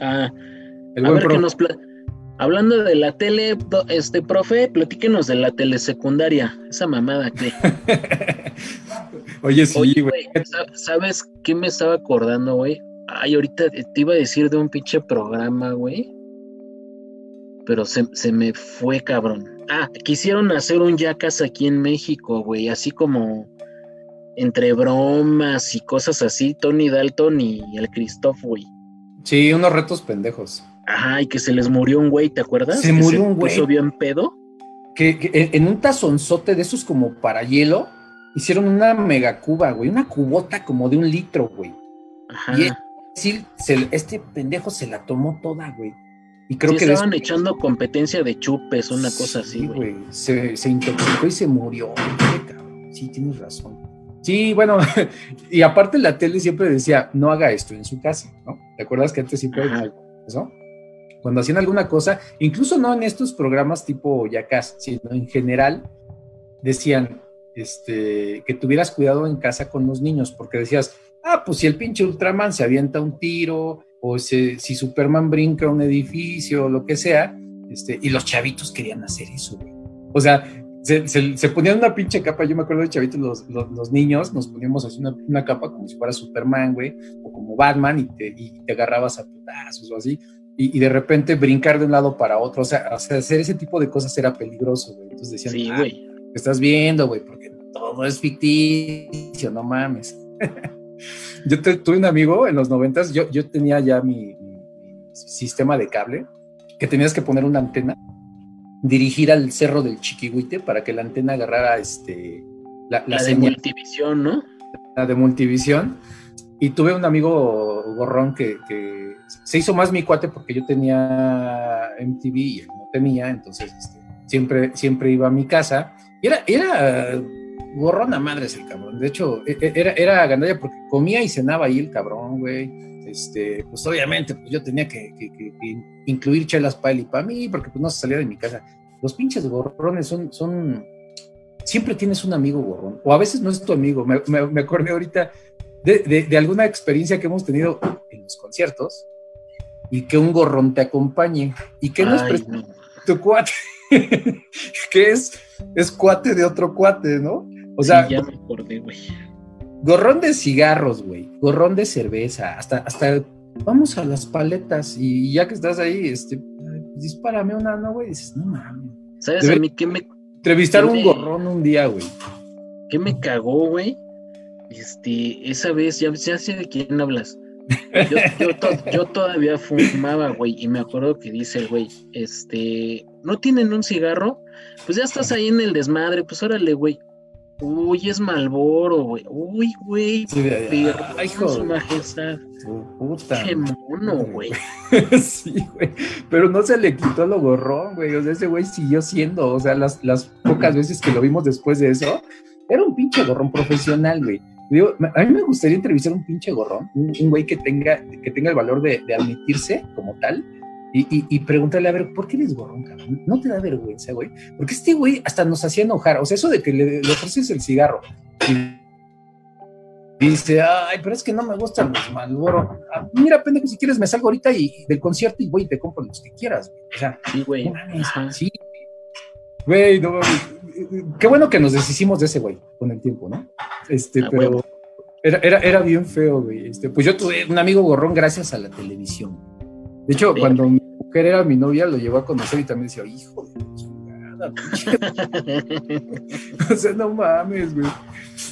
Ah, el a ver que nos Hablando de la tele, este profe, platíquenos de la telesecundaria, esa mamada que. Oye, sí, güey. ¿Sabes qué me estaba acordando, güey? Ay, ahorita te iba a decir de un pinche programa, güey pero se, se, me fue cabrón. Ah, quisieron hacer un Jackass aquí en México, güey, así como entre bromas y cosas así, Tony Dalton y el Christoph, güey. Sí, unos retos pendejos. Ajá, y que se les murió un güey, ¿te acuerdas? Se murió un güey. Puso bien pedo. Que, en un tazonzote de esos como para hielo, hicieron una mega cuba, güey, una cubota como de un litro, güey. Ajá. Y este pendejo se la tomó toda, güey. Y creo que estaban echando competencia de chupes, una cosa así, güey. Se, se, intoxicó y se murió. Sí, tienes razón. Sí, bueno, y aparte la tele siempre decía, no haga esto en su casa, ¿no? ¿Te acuerdas que antes siempre eso? Cuando hacían alguna cosa, incluso no en estos programas tipo Yacas, sino en general, decían este, que tuvieras cuidado en casa con los niños, porque decías, ah, pues si el pinche Ultraman se avienta un tiro, o si, Superman brinca un edificio o lo que sea, este, y los chavitos querían hacer eso, güey. O sea, se, ponían una pinche capa, yo me acuerdo de chavitos, los, los, niños nos poníamos así una, una, capa como si fuera Superman, güey, o como Batman, y te, y te agarrabas a putazos o así, y, y, de repente brincar de un lado para otro, o sea, hacer ese tipo de cosas era peligroso, güey. Entonces decían, sí, güey, ¿qué estás viendo, güey? Porque todo es ficticio, no mames. yo tuve un amigo en los noventas, yo, yo tenía ya mi, mi sistema de cable, que tenías que poner una antena dirigir al cerro del Chiquihuite para que la antena agarrara este, la, de multivisión, ¿no? La de multivisión. Y tuve un amigo gorrón que, se hizo más mi cuate porque yo tenía MTV y él no tenía, entonces este, siempre, siempre iba a mi casa. Y era, era gorrón a madres el cabrón. De hecho, e, e, era, era gandalla porque comía y cenaba ahí el cabrón, güey este, pues obviamente pues yo tenía que, incluir chelas para él y para mí, porque pues no se salía de mi casa. Los pinches gorrones son, son, siempre tienes un amigo gorrón, o a veces no es tu amigo. Me, me, acordé ahorita de, alguna experiencia que hemos tenido en los conciertos y que un gorrón te acompañe y que no es tu cuate, que es, es cuate de otro cuate, ¿no? O sea, ya me acordé, güey gorrón de cigarros, güey, gorrón de cerveza, hasta, hasta vamos a las paletas y ya que estás ahí, este, dispárame una, ¿no, güey? Dices, no mames. ¿Sabes a mí qué me... Entrevistar un gorrón un día, güey. ¿Qué me cagó, güey? Este, esa vez, ya, sé de quién hablas. Yo, yo, todavía fumaba, güey, y me acuerdo que dice güey, este, ¿no tienen un cigarro? Pues ya estás ahí en el desmadre, pues órale, güey. Uy, es Malboro, güey. Uy, güey. Sí, ay, su majestad. puta. Qué mono, güey. sí, güey. Pero no se le quitó lo gorrón, güey. O sea, ese güey siguió siendo. O sea, las, las pocas veces que lo vimos después de eso, era un pinche gorrón profesional, güey. Digo, a mí me gustaría entrevistar a un pinche gorrón, un, güey que tenga, que tenga el valor de, de admitirse como tal y, preguntarle, a ver, ¿por qué eres gorrón, cabrón? ¿No te da vergüenza, güey? Porque este güey hasta nos hacía enojar. O sea, eso de que le, ofreces el cigarro y dice, ay, pero es que no me gustan los Malboro. Ah, mira, pendejo, si quieres me salgo ahorita y del concierto y, güey, te compro los que quieras, güey. O sea, sí, güey. sí. Güey, no, qué bueno que nos deshicimos de ese güey con el tiempo, ¿no? Este, ah, pero era, era, era, bien feo, güey. Este, pues yo tuve un amigo gorrón gracias a la televisión. De hecho, cuando mi mujer era mi novia, lo llevó a conocer y también decía, hijo de chingada, o sea, no mames, güey.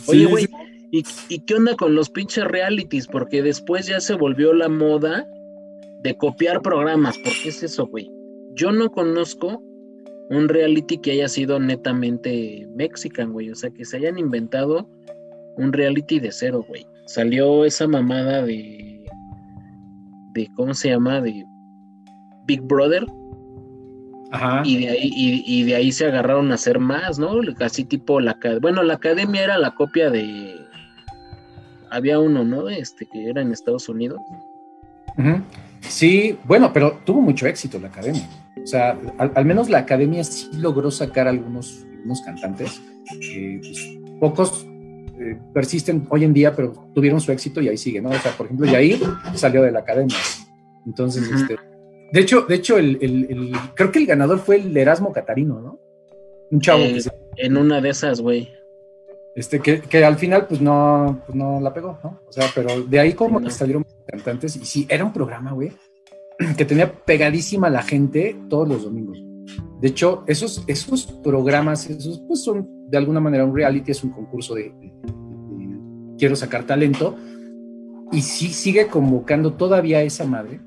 Oye, güey, ¿y, ¿y qué onda con los pinches realities? Porque después ya se volvió la moda de copiar programas. ¿Por qué es eso, güey? Yo no conozco un reality que haya sido netamente mexican, güey. O sea, que se hayan inventado un reality de cero, güey. Salió esa mamada de de ¿cómo se llama? De Big Brother. Ajá. Y de ahí, y, de ahí se agarraron a hacer más, ¿no? Casi tipo la bueno, la academia era la copia de había uno, ¿no? Este que era en Estados Unidos. Sí, bueno, pero tuvo mucho éxito la academia. O sea, al, menos la academia sí logró sacar algunos, algunos cantantes. Pues, pocos eh, persisten hoy en día, pero tuvieron su éxito y ahí sigue, ¿no? O sea, por ejemplo, Yair salió de la academia. Entonces, este, de hecho, de hecho, el, creo que el ganador fue el Erasmo Catarino, ¿no? Un chavo que eh, En una de esas, güey. Este, que, al final, pues no, pues no la pegó, ¿no? O sea, pero de ahí como que salieron cantantes, y sí, era un programa, güey, que tenía pegadísima la gente todos los domingos. De hecho, esos, esos programas, esos, pues son de alguna manera un reality, es un concurso de, quiero sacar talento, y sí sigue convocando todavía esa madre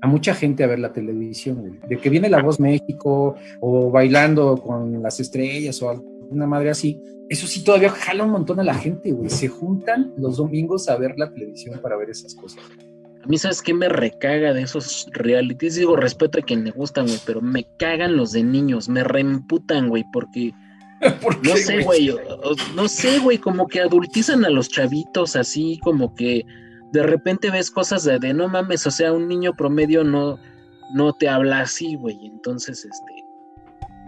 a mucha gente a ver la televisión, de que viene La Voz México o bailando con las estrellas o una madre así, eso sí todavía jala un montón a la gente, güey, se juntan los domingos a ver la televisión para ver esas cosas. A mí, ¿sabes qué me recaga de esos realities? Digo, respeto a quien le gustan, güey, pero me cagan los de niños, me reemputan, güey, porque no sé, güey. No sé, güey. Como que adultizan a los chavitos así, como que de repente ves cosas de, no mames, o sea, un niño promedio no, no te habla así, güey. Entonces, este.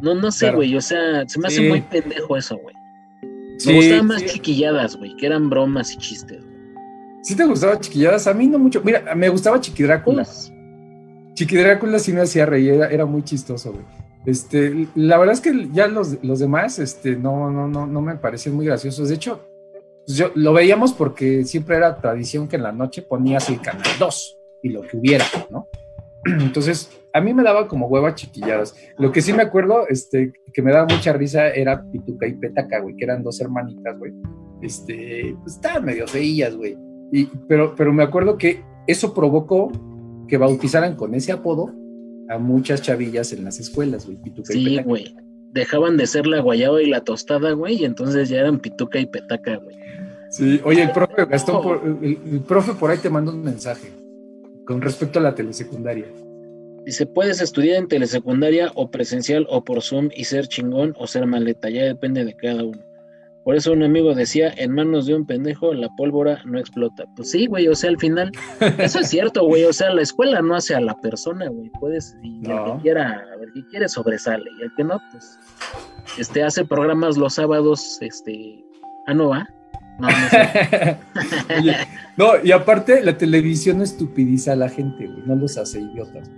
No, no sé, güey. O sea, se me hace muy pendejo eso, güey. Me gustaban más chiquilladas, güey, que eran bromas y chistes. ¿Sí te gustaba chiquilladas? A mí no mucho. Mira, me gustaba Chiqui Drácula. Chiqui Drácula sí me hacía reír, era, era muy chistoso, güey. Este, la verdad es que ya los, los demás, este, no, no, no, no me parecen muy graciosos. De hecho, pues yo lo veíamos porque siempre era tradición que en la noche ponías el canal 2 y lo que hubiera, ¿no? Entonces, a mí me daba como huevas chiquilladas. Lo que sí me acuerdo, este, que me daba mucha risa era Pituca y Petaca, güey, que eran dos hermanitas, güey. Este, pues estaban medio feillas, güey. Y, pero, pero me acuerdo que eso provocó que bautizaran con ese apodo a muchas chavillas en las escuelas, güey. Pituca sí, güey. Dejaban de ser la guayaba y la tostada, güey, y entonces ya eran Pituca y Petaca, güey. Sí, oye, el profe Gastón, el profe por ahí te mandó un mensaje con respecto a la telesecundaria. Dice, puedes estudiar en telesecundaria o presencial o por Zoom y ser chingón o ser maleta, ya depende de cada uno. Por eso un amigo decía, en manos de un pendejo la pólvora no explota. Pues sí, güey, o sea, al final, eso es cierto, güey, o sea, la escuela no hace a la persona, güey, puedes, y el que quiera, el que quiere sobresale, y el que no, pues, este, hace programas los sábados, este, ah, no, va, No, y aparte la televisión estupidiza a la gente, güey, no los hace idiotas.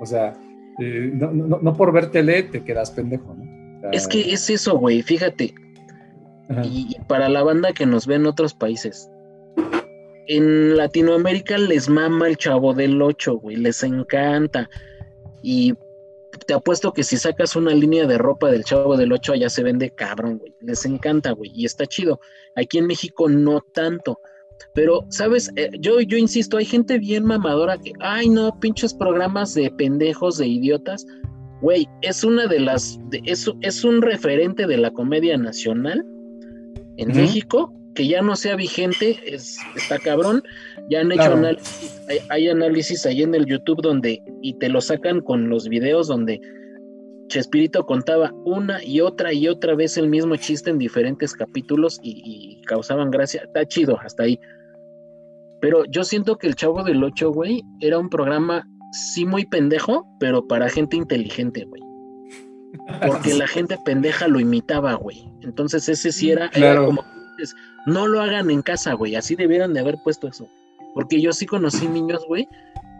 O sea, eh, no, por ver tele te quedas pendejo, ¿no? es que es eso, güey, fíjate. Y, para la banda que nos ve en otros países. En Latinoamérica les mama el chavo del 8, güey, les encanta. Y te apuesto que si sacas una línea de ropa del Chavo del 8 allá se vende cabrón, güey. Les encanta, güey. Y está chido. Aquí en México no tanto. Pero, ¿sabes? Eh, yo, yo insisto, hay gente bien mamadora que, ay, no, pinches programas de pendejos, de idiotas. Güey, es una de las, es, es un referente de la comedia nacional en México que ya no sea vigente, es, está cabrón. Ya han hecho análisis, hay, análisis ahí en el YouTube donde, y te lo sacan con los videos donde Chespirito contaba una y otra y otra vez el mismo chiste en diferentes capítulos y, causaban gracia. Está chido hasta ahí. Pero yo siento que el Chavo del Ocho, güey, era un programa sí muy pendejo, pero para gente inteligente, güey. Porque la gente pendeja lo imitaba, güey. Entonces ese sí era, era como no lo hagan en casa, güey. Así debieran de haber puesto eso. Porque yo sí conocí niños, güey,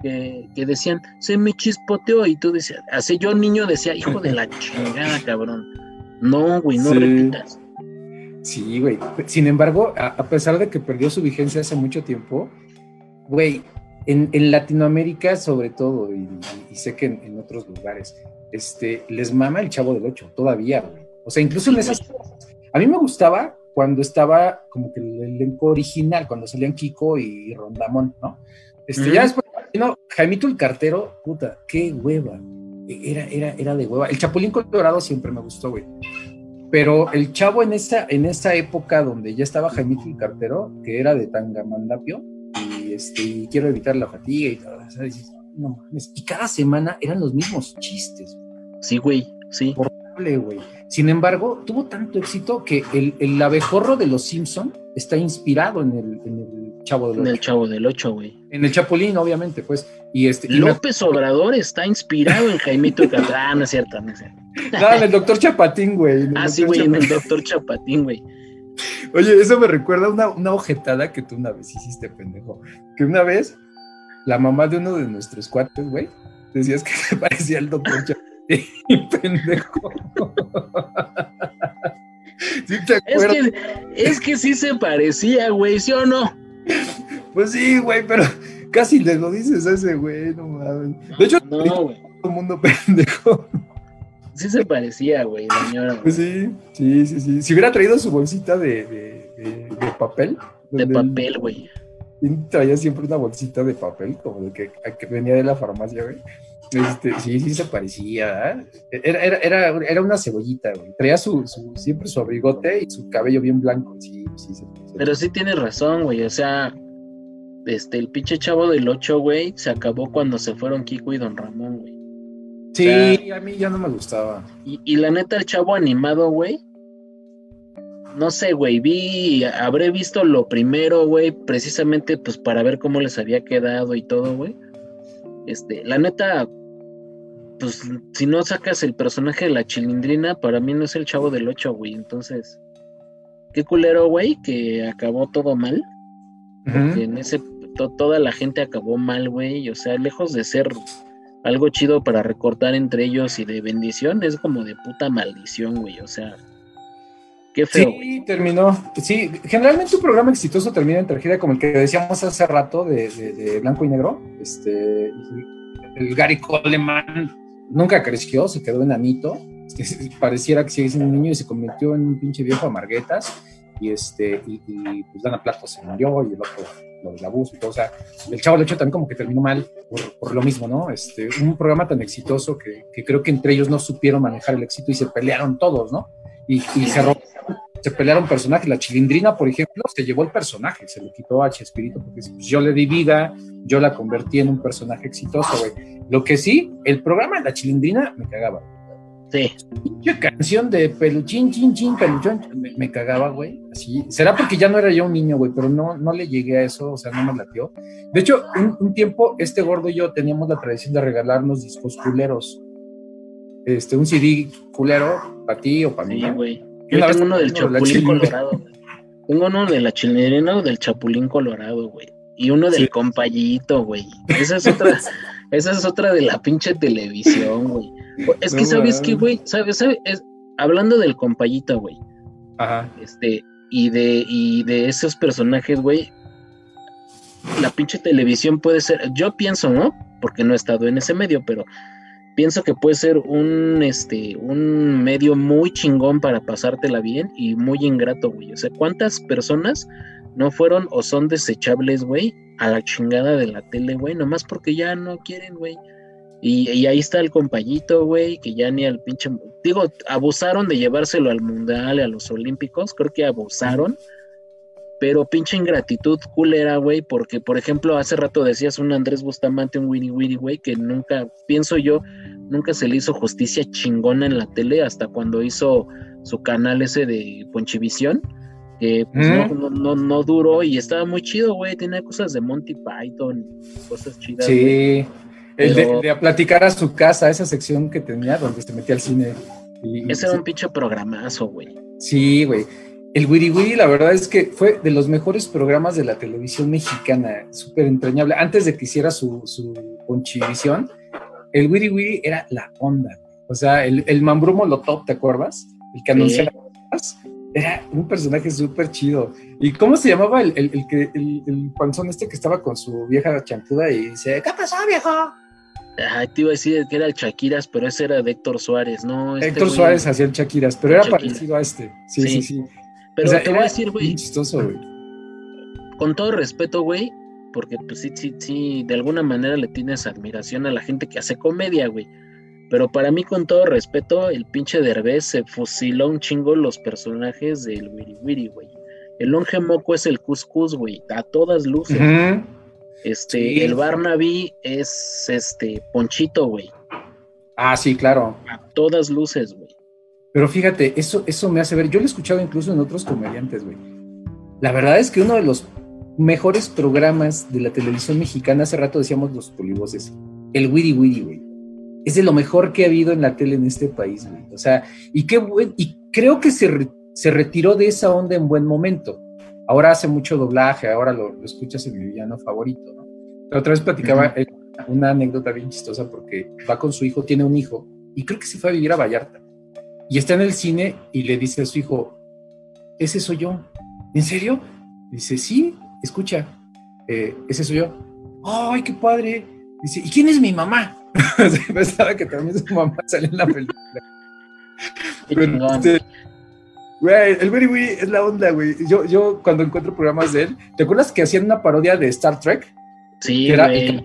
que, decían, se me chispoteó. Y tú decías, así yo niño decía, hijo de la chingada, cabrón. No, güey, no repitas. Sí, güey. Sin embargo, a, pesar de que perdió su vigencia hace mucho tiempo, güey, en, Latinoamérica sobre todo, y, sé que en, otros lugares, este, les mama el Chavo del Ocho, todavía, güey. O sea, incluso en esas... A mí me gustaba cuando estaba como que el elenco original, cuando salían Kiko y Rondamón, ¿no? Este, Ya después, no, Jaimito el cartero, puta, qué hueva. Era, era, era de hueva. El Chapulín Colorado siempre me gustó, güey. Pero el chavo en esa, en esa época donde ya estaba Jaimito el cartero, que era de Tangamandapio, y este, quiero evitar la fatiga y todo, ¿sabes? No Y cada semana eran los mismos chistes. Sí, güey, sí. güey. Sin embargo, tuvo tanto éxito que el, el abejorro de los Simpson está inspirado en el, en el Chavo del Ocho. En el Chavo del Ocho, güey. En el Chapulín, obviamente, pues. Y este, López Obrador está inspirado en Jaimito Ah, no es cierto, no es cierto. No, en el doctor Chapatín, güey. Ah, sí, güey, en el doctor Chapatín, güey. Oye, eso me recuerda una, una ojetada que tú una vez hiciste, pendejo. Que una vez, la mamá de uno de nuestros cuates, güey, decías que se parecía al doctor Chapatín. pendejo. es, que, es que sí se parecía, güey, ¿sí o no? Pues sí, güey, pero casi le lo dices a ese güey, no mames. De hecho, no, todo el mundo pendejo. Sí se parecía, güey, señora. Pues sí, sí, sí, sí. Si hubiera traído su bolsita de, de, de, papel. De papel, güey. Traía siempre una bolsita de papel, como el que, que venía de la farmacia, güey. Este, sí, sí se parecía. Era, era, era, era, una cebollita, güey. Traía su, siempre su abrigote y su cabello bien blanco. Sí, sí, sí, Pero sí tienes razón, güey. O sea, este, el pinche chavo del 8, güey, se acabó cuando se fueron Kiko y Don Ramón, güey. Sí, a mí ya no me gustaba. Y, y la neta, el chavo animado, güey. No sé, güey, vi, habré visto lo primero, güey, precisamente pues para ver cómo les había quedado y todo, güey. Este, la neta, pues si no sacas el personaje de la chilindrina, para mí no es el chavo del 8, güey. Entonces, qué culero, güey, que acabó todo mal. Porque en ese, toda la gente acabó mal, güey. O sea, lejos de ser algo chido para recortar entre ellos y de bendición, es como de puta maldición, güey. O sea, qué feo. Sí, terminó. Sí, generalmente un programa exitoso termina en tragedia, como el que decíamos hace rato de, Blanco y Negro. Este, el Gary Coleman nunca creció, se quedó enanito. Pareciera que sigue siendo un niño y se convirtió en un pinche viejo amarguetas. Y este, y, y pues Dana Plato se murió y el otro lo del abuso y todo. O sea, el Chavo del hecho también como que terminó mal por, lo mismo, ¿no? Este, un programa tan exitoso que, que, creo que entre ellos no supieron manejar el éxito y se pelearon todos, ¿no? Y, y se, se pelearon personajes. La chilindrina, por ejemplo, se llevó el personaje, se lo quitó a Chespirito, porque pues, yo le di vida, yo la convertí en un personaje exitoso, güey. Lo que sí, el programa de la chilindrina me cagaba. Sí. Canción de peluchín, chin, chin, peluchón, me, cagaba, güey. Así, será porque ya no era yo un niño, güey, pero no, no le llegué a eso, o sea, no me latió. De hecho, un, tiempo, este gordo y yo teníamos la tradición de regalarnos discos culeros. Este, un CD culero para ti o para mí. Sí, güey. Yo tengo uno del Chapulín Colorado, güey. Tengo uno de la chilindrina o del Chapulín Colorado, güey. Y uno del compayito, güey. Esa es otra, esa es otra de la pinche televisión, güey. Es que, ¿sabes qué, güey? ¿Sabes? ¿Sabes? hablando del compayito, güey. Ajá. Este, y de, y de esos personajes, güey. La pinche televisión puede ser, yo pienso, ¿no? Porque no he estado en ese medio, pero pienso que puede ser un, este, un medio muy chingón para pasártela bien y muy ingrato, güey. O sea, ¿cuántas personas no fueron o son desechables, güey, a la chingada de la tele, güey? Nomás porque ya no quieren, güey. Y, ahí está el compañito, güey, que ya ni al pinche. Digo, abusaron de llevárselo al mundial, a los olímpicos, creo que abusaron. Pero pinche ingratitud culera, güey, porque por ejemplo, hace rato decías un Andrés Bustamante, un Winnie Winnie, güey, que nunca, pienso yo, nunca se le hizo justicia chingona en la tele hasta cuando hizo su canal ese de Ponchivisión, que pues, no, no, no, duró y estaba muy chido, güey, tenía cosas de Monty Python, cosas chidas. Sí. El de, platicar a su casa, esa sección que tenía donde se metía al cine. Ese era un pinche programazo, güey. Sí, güey. El Wiri Wiri, la verdad es que fue de los mejores programas de la televisión mexicana, súper entrañable. Antes de que hiciera su, su ponchivisión, el Wiri Wiri era la onda. O sea, el, el Mambrumo Lotop, ¿te acuerdas? El que anunciaba era un personaje súper chido. ¿Y cómo se llamaba el, el, el, el, panzón este que estaba con su vieja chantuda y dice, ¿qué pasó, viejo? Te iba a decir que era el Chaquiras, pero ese era de Héctor Suárez, ¿no? Este Héctor Suárez hacía el Chaquiras, pero era parecido a este. Sí, sí, sí. Pero te voy a decir, güey. chistoso, güey. Con todo respeto, güey, porque pues sí, sí, sí, de alguna manera le tienes admiración a la gente que hace comedia, güey. Pero para mí, con todo respeto, el pinche Derbez se fusiló un chingo los personajes del Wiri Wiri, güey. El longe moco es el Cuscus, güey, a todas luces. Este, el Barnaby es este Ponchito, güey. Ah, sí, claro. A todas luces, güey. Pero fíjate, eso, eso me hace ver. Yo lo he escuchado incluso en otros comediantes, güey. La verdad es que uno de los mejores programas de la televisión mexicana, hace rato decíamos los polivoces, el Wiri Wiri, güey. Es de lo mejor que ha habido en la tele en este país, güey. O sea, y qué buen, y creo que se, se retiró de esa onda en buen momento Ahora hace mucho doblaje, ahora lo, escuchas en mi villano favorito, ¿no? La otra vez platicaba una anécdota bien chistosa porque va con su hijo, tiene un hijo, y creo que se fue a vivir a Vallarta. Y está en el cine y le dice a su hijo, ese soy yo. ¿En serio? Dice, sí, escucha, eh, ese soy yo. ¡Ay, qué padre! Dice, ¿y quién es mi mamá? Pensaba que también su mamá sale en la película. Pero, este, Güey, el Very Wee es la onda, güey. Yo, yo cuando encuentro programas de él, ¿te acuerdas que hacían una parodia de Star Trek? Sí, era el,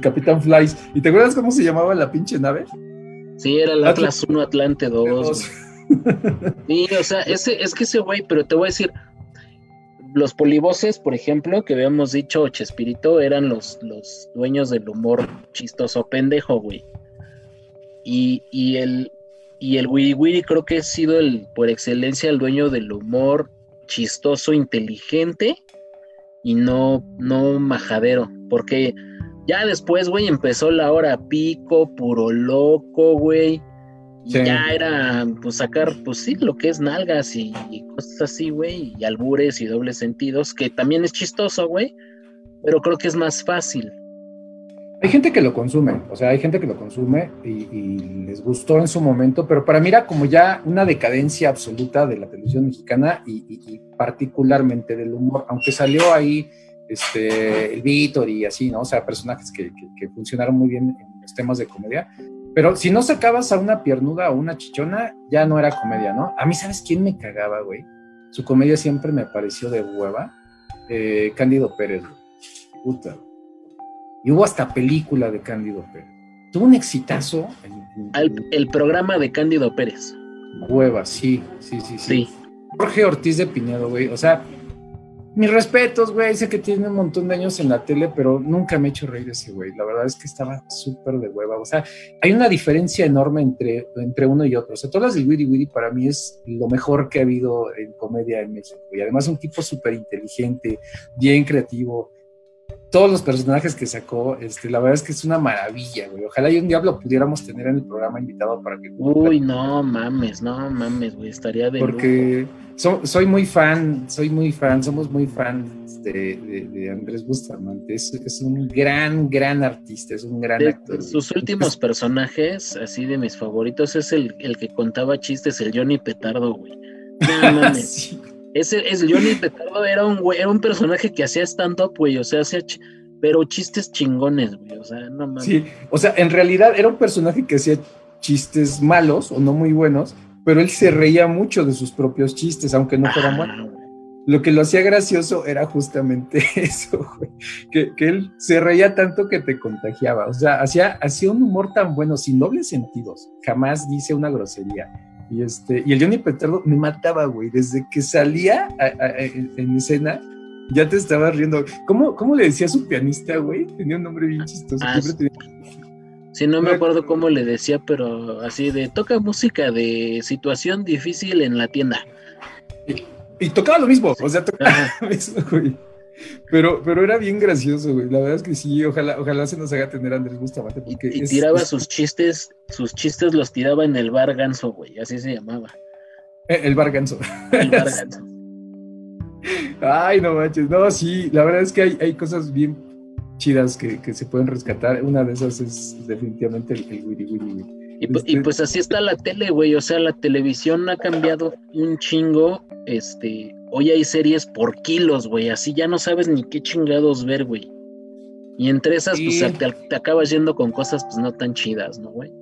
Capitán Flies. ¿Y te acuerdas cómo se llamaba la pinche nave? Sí, era el Atlas 1, Atlante 2. sí, o sea, ese, es que ese güey, pero te voy a decir, los polivoces, por ejemplo, que habíamos dicho, Chespirito, eran los, los dueños del humor chistoso pendejo, güey. Y, y el, y el Wiri Wiri creo que ha sido el, por excelencia el dueño del humor chistoso, inteligente y no, no majadero. Porque ya después, güey, empezó la hora pico, puro loco, güey. Y ya era, pues, sacar, pues sí, lo que es nalgas y, cosas así, güey, y albures y dobles sentidos, que también es chistoso, güey, pero creo que es más fácil. Hay gente que lo consume, o sea, hay gente que lo consume y, les gustó en su momento, pero para mí era como ya una decadencia absoluta de la televisión mexicana y, particularmente del humor, aunque salió ahí este, el Víctor y así, ¿no? O sea, personajes que, que, funcionaron muy bien en los temas de comedia, pero si no sacabas a una piernuda o una chichona, ya no era comedia, ¿no? A mí, ¿sabes quién me cagaba, güey? Su comedia siempre me pareció de hueva. Eh, Cándido Pérez, güey. Puta, y hubo hasta película de Cándido Pérez. Tuvo un exitazo. el, programa de Cándido Pérez. Hueva, sí, sí, sí, sí. Jorge Ortiz de Pinedo, güey. O sea, mis respetos, güey. Sé que tiene un montón de años en la tele, pero nunca me he hecho reír ese güey. La verdad es que estaba súper de hueva. O sea, hay una diferencia enorme entre, entre uno y otro. O sea, todas las de Witty Witty para mí es lo mejor que ha habido en comedia en México. Y además un tipo súper inteligente, bien creativo todos los personajes que sacó, este, la verdad es que es una maravilla, güey. Ojalá y un día lo pudiéramos tener en el programa invitado para que... Uy, no mames, no mames, güey, estaría de Porque soy muy fan, soy muy fan, somos muy fans de, Andrés Bustamante. Es, es, un gran, gran artista, es un gran actor. Sus últimos personajes, así de mis favoritos, es el, el que contaba chistes, el Johnny Petardo, güey. No mames. Ese, es Johnny Petardo era un era un personaje que hacía stand-up, güey, o sea, hacía pero chistes chingones, güey, o sea, no mames. Sí, o sea, en realidad era un personaje que hacía chistes malos o no muy buenos, pero él se reía mucho de sus propios chistes, aunque no fueran buenos. Lo que lo hacía gracioso era justamente eso, güey, que, que, él se reía tanto que te contagiaba, o sea, hacía, hacía un humor tan bueno, sin dobles sentidos, jamás dice una grosería y, este, y el Johnny Petardo me mataba, güey. Desde que salía en escena, ya te estaba riendo. ¿Cómo, ¿Cómo, le decía a su pianista, güey? Tenía un nombre bien chistoso. Ah, sí. no me acuerdo cómo le decía, pero así de toca música de situación difícil en la tienda. Y, tocaba lo mismo, o sea, tocaba lo mismo, güey. Pero, pero era bien gracioso, güey. La verdad es que sí, ojalá, ojalá se nos haga tener a Andrés Bustamante. Porque y, tiraba sus chistes, sus chistes los tiraba en el bar ganso, güey, así se llamaba. Eh, el bar ganso. El bar ganso. Ay, no manches. No, sí, la verdad es que hay, hay cosas bien chidas que, que, se pueden rescatar. Una de esas es definitivamente el, el Wiri Wiri, Y, y, este pues así está la tele, güey. O sea, la televisión ha cambiado un chingo. Este, hoy hay series por kilos, güey, así ya no sabes ni qué chingados ver, güey. Y entre esas, pues te, acabas yendo con cosas pues no tan chidas, ¿no, güey?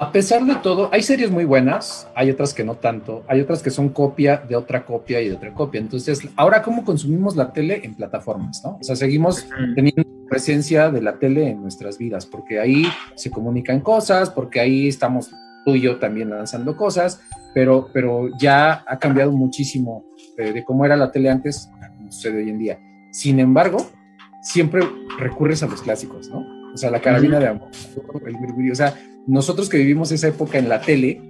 A pesar de todo, hay series muy buenas, hay otras que no tanto, hay otras que son copia de otra copia y de otra copia. Entonces, ahora, ¿cómo consumimos la tele en plataformas, no? O sea, seguimos teniendo presencia de la tele en nuestras vidas, porque ahí se comunican cosas, porque ahí estamos tú y yo también lanzando cosas, pero, pero ya ha cambiado muchísimo de, cómo era la tele antes a cómo sucede hoy en día. Sin embargo, siempre recurres a los clásicos, ¿no? O sea, la carabina de amor, o sea, nosotros que vivimos esa época en la tele,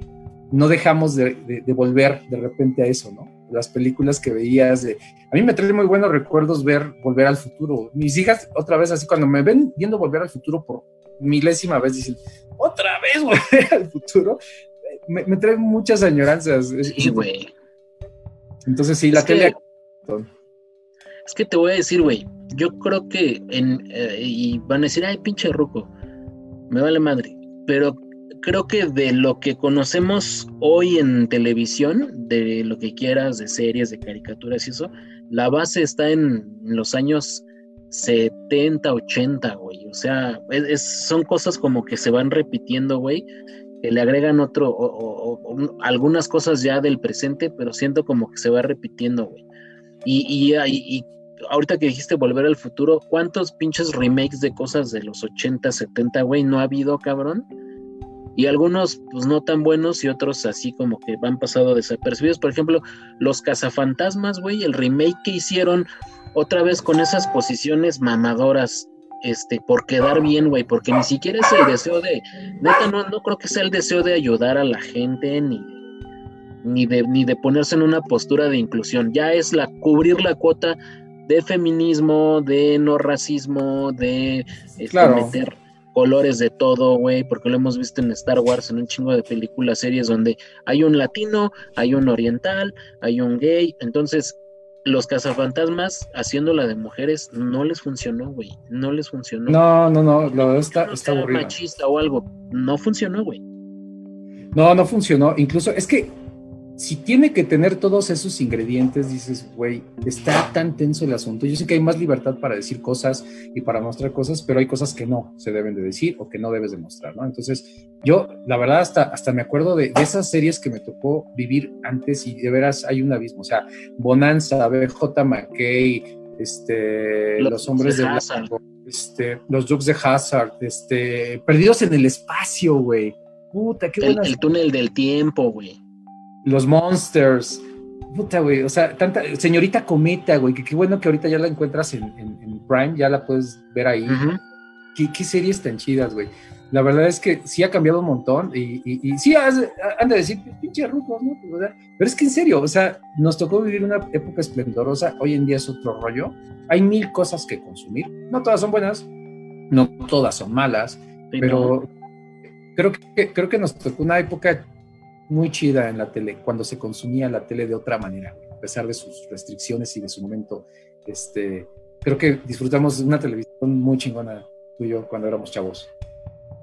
no dejamos de, volver de repente a eso, ¿no? Las películas que veías de... A mí me trae muy buenos recuerdos ver Volver al Futuro. Mis hijas, otra vez así, cuando me ven viendo Volver al Futuro por milésima vez, dicen, otra vez Volver al Futuro, me, me trae muchas añoranzas. Sí, güey. Entonces sí, la tele... es que te voy a decir, güey, yo creo que en... Eh, y van a decir, ay, pinche ruco, me vale madre, pero creo que de lo que conocemos hoy en televisión, de lo que quieras, de series, de caricaturas y eso, la base está en los años 70, 80, güey. O sea, son cosas como que se van repitiendo, güey que le agregan otro, o, algunas cosas ya del presente, pero siento como que se va repitiendo, güey. Y, y, y, ahorita que dijiste volver al futuro, ¿cuántos pinches remakes de cosas de los 80, 70, güey, no ha habido, cabrón? Y algunos, pues no tan buenos, y otros así como que van pasado desapercibidos. Por ejemplo, Los Cazafantasmas, güey, el remake que hicieron otra vez con esas posiciones mamadoras este, por quedar bien, güey, porque ni siquiera es el deseo de, neta, no, no creo que sea el deseo de ayudar a la gente, ni, ni, de, ni de ponerse en una postura de inclusión, ya es la cubrir la cuota de feminismo, de no racismo, de este, meter colores de todo, güey, porque lo hemos visto en Star Wars, en un chingo de películas, series donde hay un latino, hay un oriental, hay un gay, entonces los cazafantasmas haciéndola de mujeres no les funcionó, güey. No les funcionó. No, no, no, lo está, está aburrido. machista o algo. No funcionó, güey. No, no funcionó. Incluso es que si tiene que tener todos esos ingredientes, dices, güey, está tan tenso el asunto. Yo sé que hay más libertad para decir cosas y para mostrar cosas, pero hay cosas que no se deben de decir o que no debes demostrar, ¿no? Entonces, yo, la verdad, hasta, hasta me acuerdo de, esas series que me tocó vivir antes y de veras hay un abismo. O sea, Bonanza, BJ McKay, este, los, hombres de, este, los Dukes de Hazard, este, Perdidos en el Espacio, güey. Puta, qué el, el túnel del tiempo, güey los Monsters. Puta, güey. O sea, tanta. Señorita Cometa, güey. Que qué bueno que ahorita ya la encuentras en, Prime, ya la puedes ver ahí. ¿Qué, series tan chidas, güey. La verdad es que sí ha cambiado un montón y, y, sí, han de decir, pinche rucos, ¿no? Pero es que en serio, o sea, nos tocó vivir una época esplendorosa, hoy en día es otro rollo. Hay mil cosas que consumir, no todas son buenas, no todas son malas, pero creo, que, creo que nos tocó una época muy chida en la tele, cuando se consumía la tele de otra manera, a pesar de sus restricciones y de su momento. Este, creo que disfrutamos de una televisión muy chingona tú y yo cuando éramos chavos.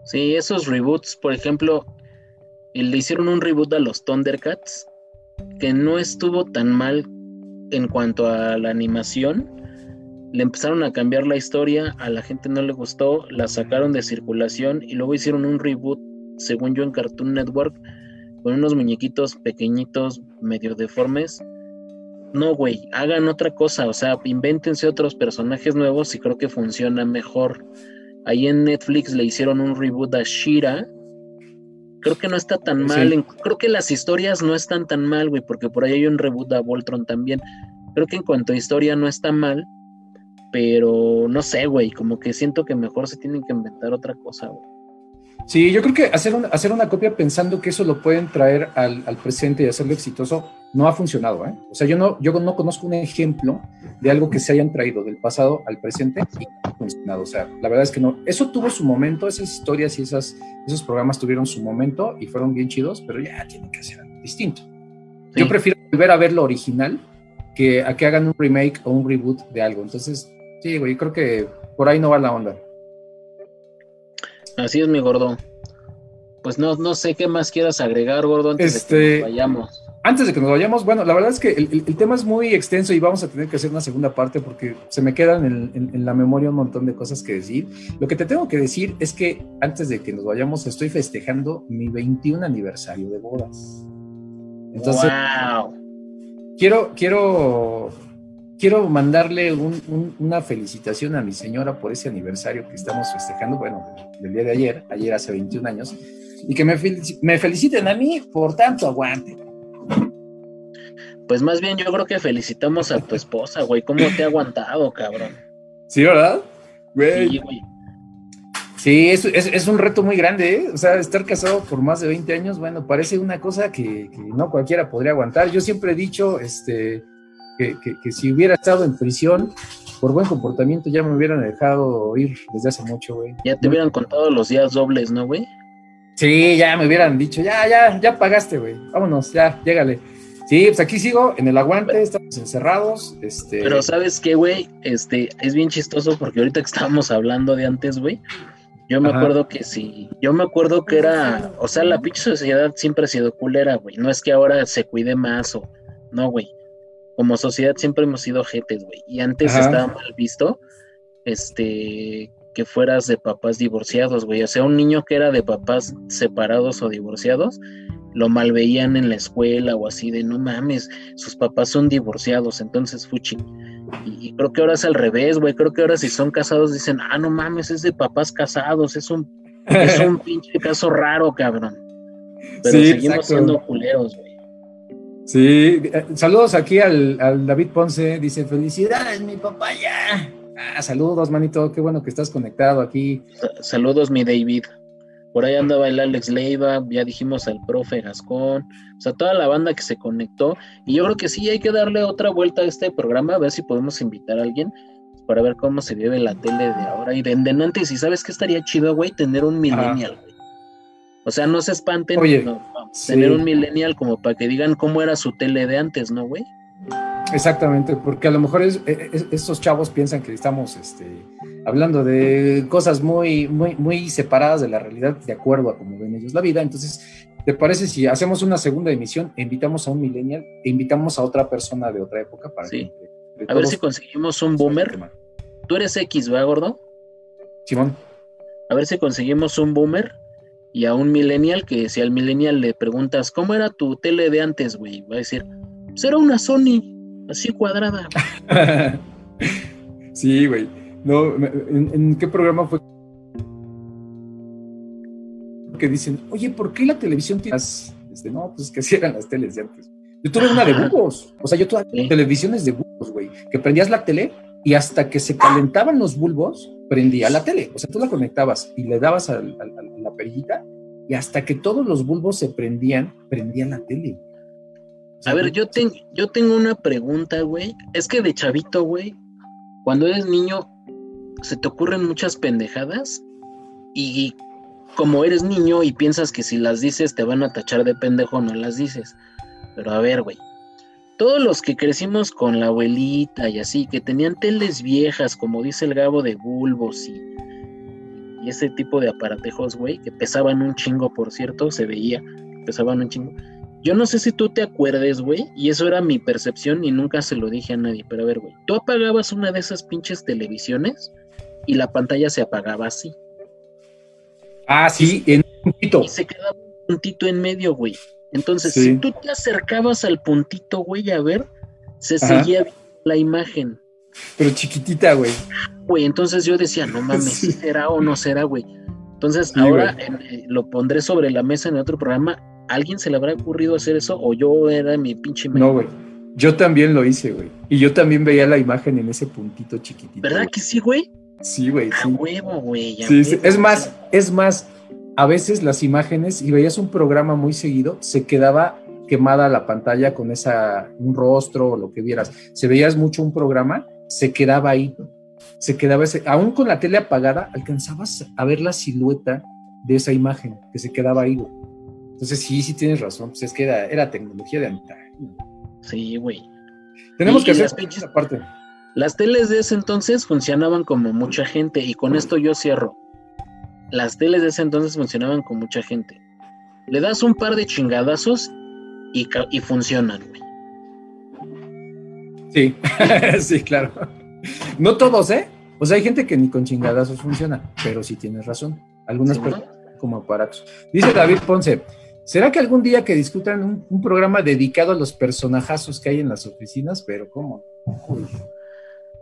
Sí, esos reboots, por ejemplo, le hicieron un reboot a los Thundercats, que no estuvo tan mal en cuanto a la animación. Le empezaron a cambiar la historia, a la gente no le gustó, la sacaron de circulación y luego hicieron un reboot, según yo, en Cartoon Network, con unos muñequitos pequeñitos, medio deformes. No, güey, hagan otra cosa, o sea, invéntense otros personajes nuevos y creo que funciona mejor. Ahí en Netflix le hicieron un reboot a Shira. Creo que no está tan mal. creo que las historias no están tan mal, güey, porque por ahí hay un reboot a Voltron también. Creo que en cuanto a historia no está mal, pero no sé, güey, como que siento que mejor se tienen que inventar otra cosa, güey. Sí, yo creo que hacer, hacer una copia pensando que eso lo pueden traer al, presente y hacerlo exitoso no ha funcionado. ¿eh? O sea, yo no, yo no conozco un ejemplo de algo que se hayan traído del pasado al presente y no ha funcionado. O sea, la verdad es que no. Eso tuvo su momento, esas historias y esas, esos programas tuvieron su momento y fueron bien chidos, pero ya tienen que ser algo distinto. Yo prefiero volver a ver lo original que a que hagan un remake o un reboot de algo. Entonces, sí, güey, creo que por ahí no va la onda. Así es, mi gordo. Pues no, no sé qué más quieras agregar, gordo, antes de que este, nos vayamos. Antes de que nos vayamos, bueno, la verdad es que el, tema es muy extenso y vamos a tener que hacer una segunda parte porque se me quedan en, la memoria un montón de cosas que decir. Lo que te tengo que decir es que antes de que nos vayamos, estoy festejando mi 21 aniversario de bodas. Entonces, quiero, quiero quiero mandarle una felicitación a mi señora por ese aniversario que estamos festejando, bueno, del día de ayer, ayer hace 21 años, y que me, me feliciten a mí por tanto aguante. Pues más bien yo creo que felicitamos a tu esposa, güey. ¿Cómo te ha aguantado, cabrón? Sí, ¿verdad? Sí, güey. Sí, es, es, un reto muy grande, ¿eh? O sea, estar casado por más de 20 años, bueno, parece una cosa que, que no cualquiera podría aguantar. Yo siempre he dicho, este, que, si hubiera estado en prisión por buen comportamiento ya me hubieran dejado ir desde hace mucho, güey. Ya te hubieran contado los días dobles, ¿no, güey? Sí, ya me hubieran dicho, ya, ya, ya pagaste, güey. Vámonos, ya, llégale. Sí, pues aquí sigo en el aguante, estamos encerrados. Este... Pero sabes qué, güey, este, es bien chistoso porque ahorita que estábamos hablando de antes, güey, yo me acuerdo que sí, yo me acuerdo que era, o sea, la pinche sociedad siempre ha sido culera, güey. No es que ahora se cuide más o, no, güey como sociedad siempre hemos sido jetes, güey. Y antes estaba mal visto, este, que fueras de papás divorciados, güey. O sea, un niño que era de papás separados o divorciados, lo mal veían en la escuela o así de, no mames, sus papás son divorciados, entonces fuchi. Y, creo que ahora es al revés, güey. Creo que ahora si son casados dicen, ah, no mames, es de papás casados, es un, es un pinche caso raro, cabrón. Pero seguimos siendo culeros, güey. Sí, eh, saludos aquí al, David Ponce, dice, felicidades, mi papá ya. Ah, saludos, manito, qué bueno que estás conectado aquí. Saludos, mi David. Por ahí andaba el Alex Leiva, ya dijimos al profe Gascón, o sea, toda la banda que se conectó. Y yo creo que sí hay que darle otra vuelta a este programa, a ver si podemos invitar a alguien para ver cómo se vive la tele de ahora y de, antes. Y sabes que estaría chido, güey, tener un millennial, güey. O sea, no se espanten. Oye, tener un millennial como para que digan cómo era su tele de antes, ¿no, güey? Exactamente, porque a lo mejor es, estos chavos piensan que estamos este, hablando de cosas muy, muy, muy separadas de la realidad, de acuerdo a cómo ven ellos la vida. Entonces, ¿te parece si hacemos una segunda emisión, e invitamos a un millennial e invitamos a otra persona de otra época para sí. a ver si conseguimos un boomer. Tú eres X, ¿va, gordo? Simón. A ver si conseguimos un boomer y a un millennial que si al millennial le preguntas, ¿cómo era tu tele de antes, güey? Va a decir, pues era una Sony, así cuadrada. sí, güey. No, ¿en, qué programa fue? Que dicen, oye, ¿por qué la televisión tiene este, no, pues que así eran las teles de antes. Yo tuve una de bulbos, o sea, yo tuve televisiones de bulbos, güey, que prendías la tele y hasta que se calentaban los bulbos, prendía la tele. O sea, tú la conectabas y le dabas a, la perillita y hasta que todos los bulbos se prendían, prendía la tele. a ver, yo, tengo yo tengo una pregunta, güey. Es que de chavito, güey, cuando eres niño, se te ocurren muchas pendejadas y como eres niño y piensas que si las dices te van a tachar de pendejo, no las dices. Pero a ver, güey, todos los que crecimos con la abuelita y así, que tenían teles viejas, como dice el Gabo, de bulbos y, ese tipo de aparatejos, güey, que pesaban un chingo, por cierto, se veía, pesaban un chingo. Yo no sé si tú te acuerdes, güey, y eso era mi percepción y nunca se lo dije a nadie, pero a ver, güey, tú apagabas una de esas pinches televisiones y la pantalla se apagaba así. Ah, sí, en un puntito. Y se quedaba un puntito en medio, güey. Entonces, si tú te acercabas al puntito, güey, a ver, se seguía la imagen. Pero chiquitita, güey. Güey, entonces yo decía, no mames, ¿será o no será, güey? Entonces, ahora eh, lo pondré sobre la mesa en otro programa. ¿Alguien se le habrá ocurrido hacer eso o yo era mi pinche... No, güey. Yo también lo hice, güey. Y yo también veía la imagen en ese puntito chiquitito. ¿Verdad que sí, güey? Sí, güey. A huevo, güey. Sí, sí. Es más, es más, a veces las imágenes, y veías un programa muy seguido, se quedaba quemada la pantalla con esa, un rostro o lo que vieras. Se veías mucho un programa, se quedaba ahí. Se quedaba ese, aún con la tele apagada, alcanzabas a ver la silueta de esa imagen que se quedaba ahí. Entonces, sí, sí tienes razón. Pues es que era, tecnología de antaño. Sí, güey. Tenemos que hacer esa parte. Las teles de ese entonces funcionaban como mucha gente, y con esto yo cierro las teles de ese entonces funcionaban con mucha gente. Le das un par de chingadazos y, y funcionan, güey. Sí, sí, claro. No todos, ¿eh? O sea, hay gente que ni con chingadazos funciona, pero sí tienes razón. Algunas personas como aparatos. Dice David Ponce, ¿será que algún día que discutan un, programa dedicado a los personajazos que hay en las oficinas? Pero ¿cómo?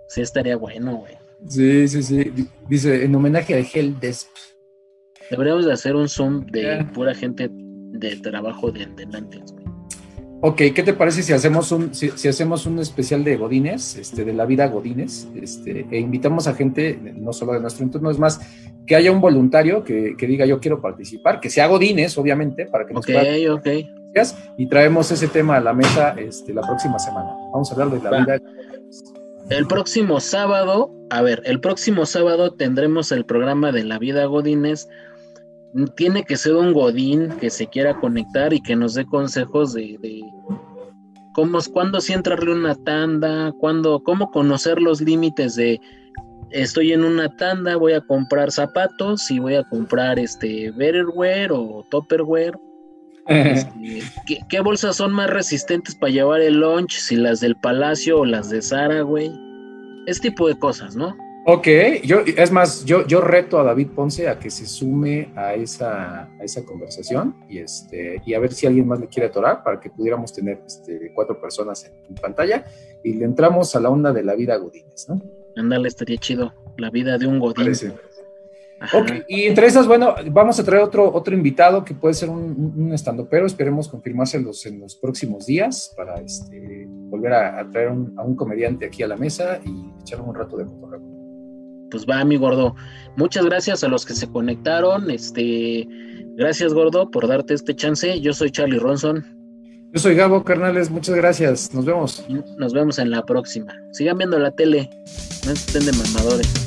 Sí, estaría bueno, güey. Sí, sí, sí. Dice, en homenaje a Hell Desp. Deberíamos de hacer un Zoom de pura gente de trabajo de antes, Ok, ¿qué te parece si hacemos un, si, hacemos un especial de Godines, este, de la vida Godines, este, e invitamos a gente, no solo de nuestro entorno, es más, que haya un voluntario que, diga yo quiero participar, que sea Godines, obviamente, para que nos Ok, ok. Y traemos ese tema a la mesa este, la próxima semana. Vamos a hablar de la vida. El próximo sábado, a ver, el próximo sábado tendremos el programa de la vida Godines tiene que ser un godín que se quiera conectar y que nos dé consejos de, de cómo, cuándo sí entrarle una tanda, cuándo, cómo conocer los límites de estoy en una tanda, voy a comprar zapatos y voy a comprar este Betterware o Topperware. Este, ¿qué, bolsas son más resistentes para llevar el lunch? Si las del Palacio o las de Sara, güey. Ese tipo de cosas, ¿no? Ok, yo, es más, yo, yo reto a David Ponce a que se sume a esa, a esa conversación y, este, y a ver si alguien más le quiere atorar para que pudiéramos tener este, cuatro personas en, pantalla y le entramos a la onda de la vida Godínez, ¿no? Ándale, estaría chido, la vida de un Godín. Ok, y entre esas, bueno, vamos a traer otro, otro invitado que puede ser un, un estando, pero esperemos confirmárselos en los próximos días para este, volver a, traer a un comediante aquí a la mesa y echar un rato de fotografía pues va mi gordo. Muchas gracias a los que se conectaron. Este, gracias gordo por darte este chance. Yo soy Charlie Ronson. Yo soy Gabo Carnales, muchas gracias. Nos vemos. Nos vemos en la próxima. Sigan viendo la tele. No estén de mamadores.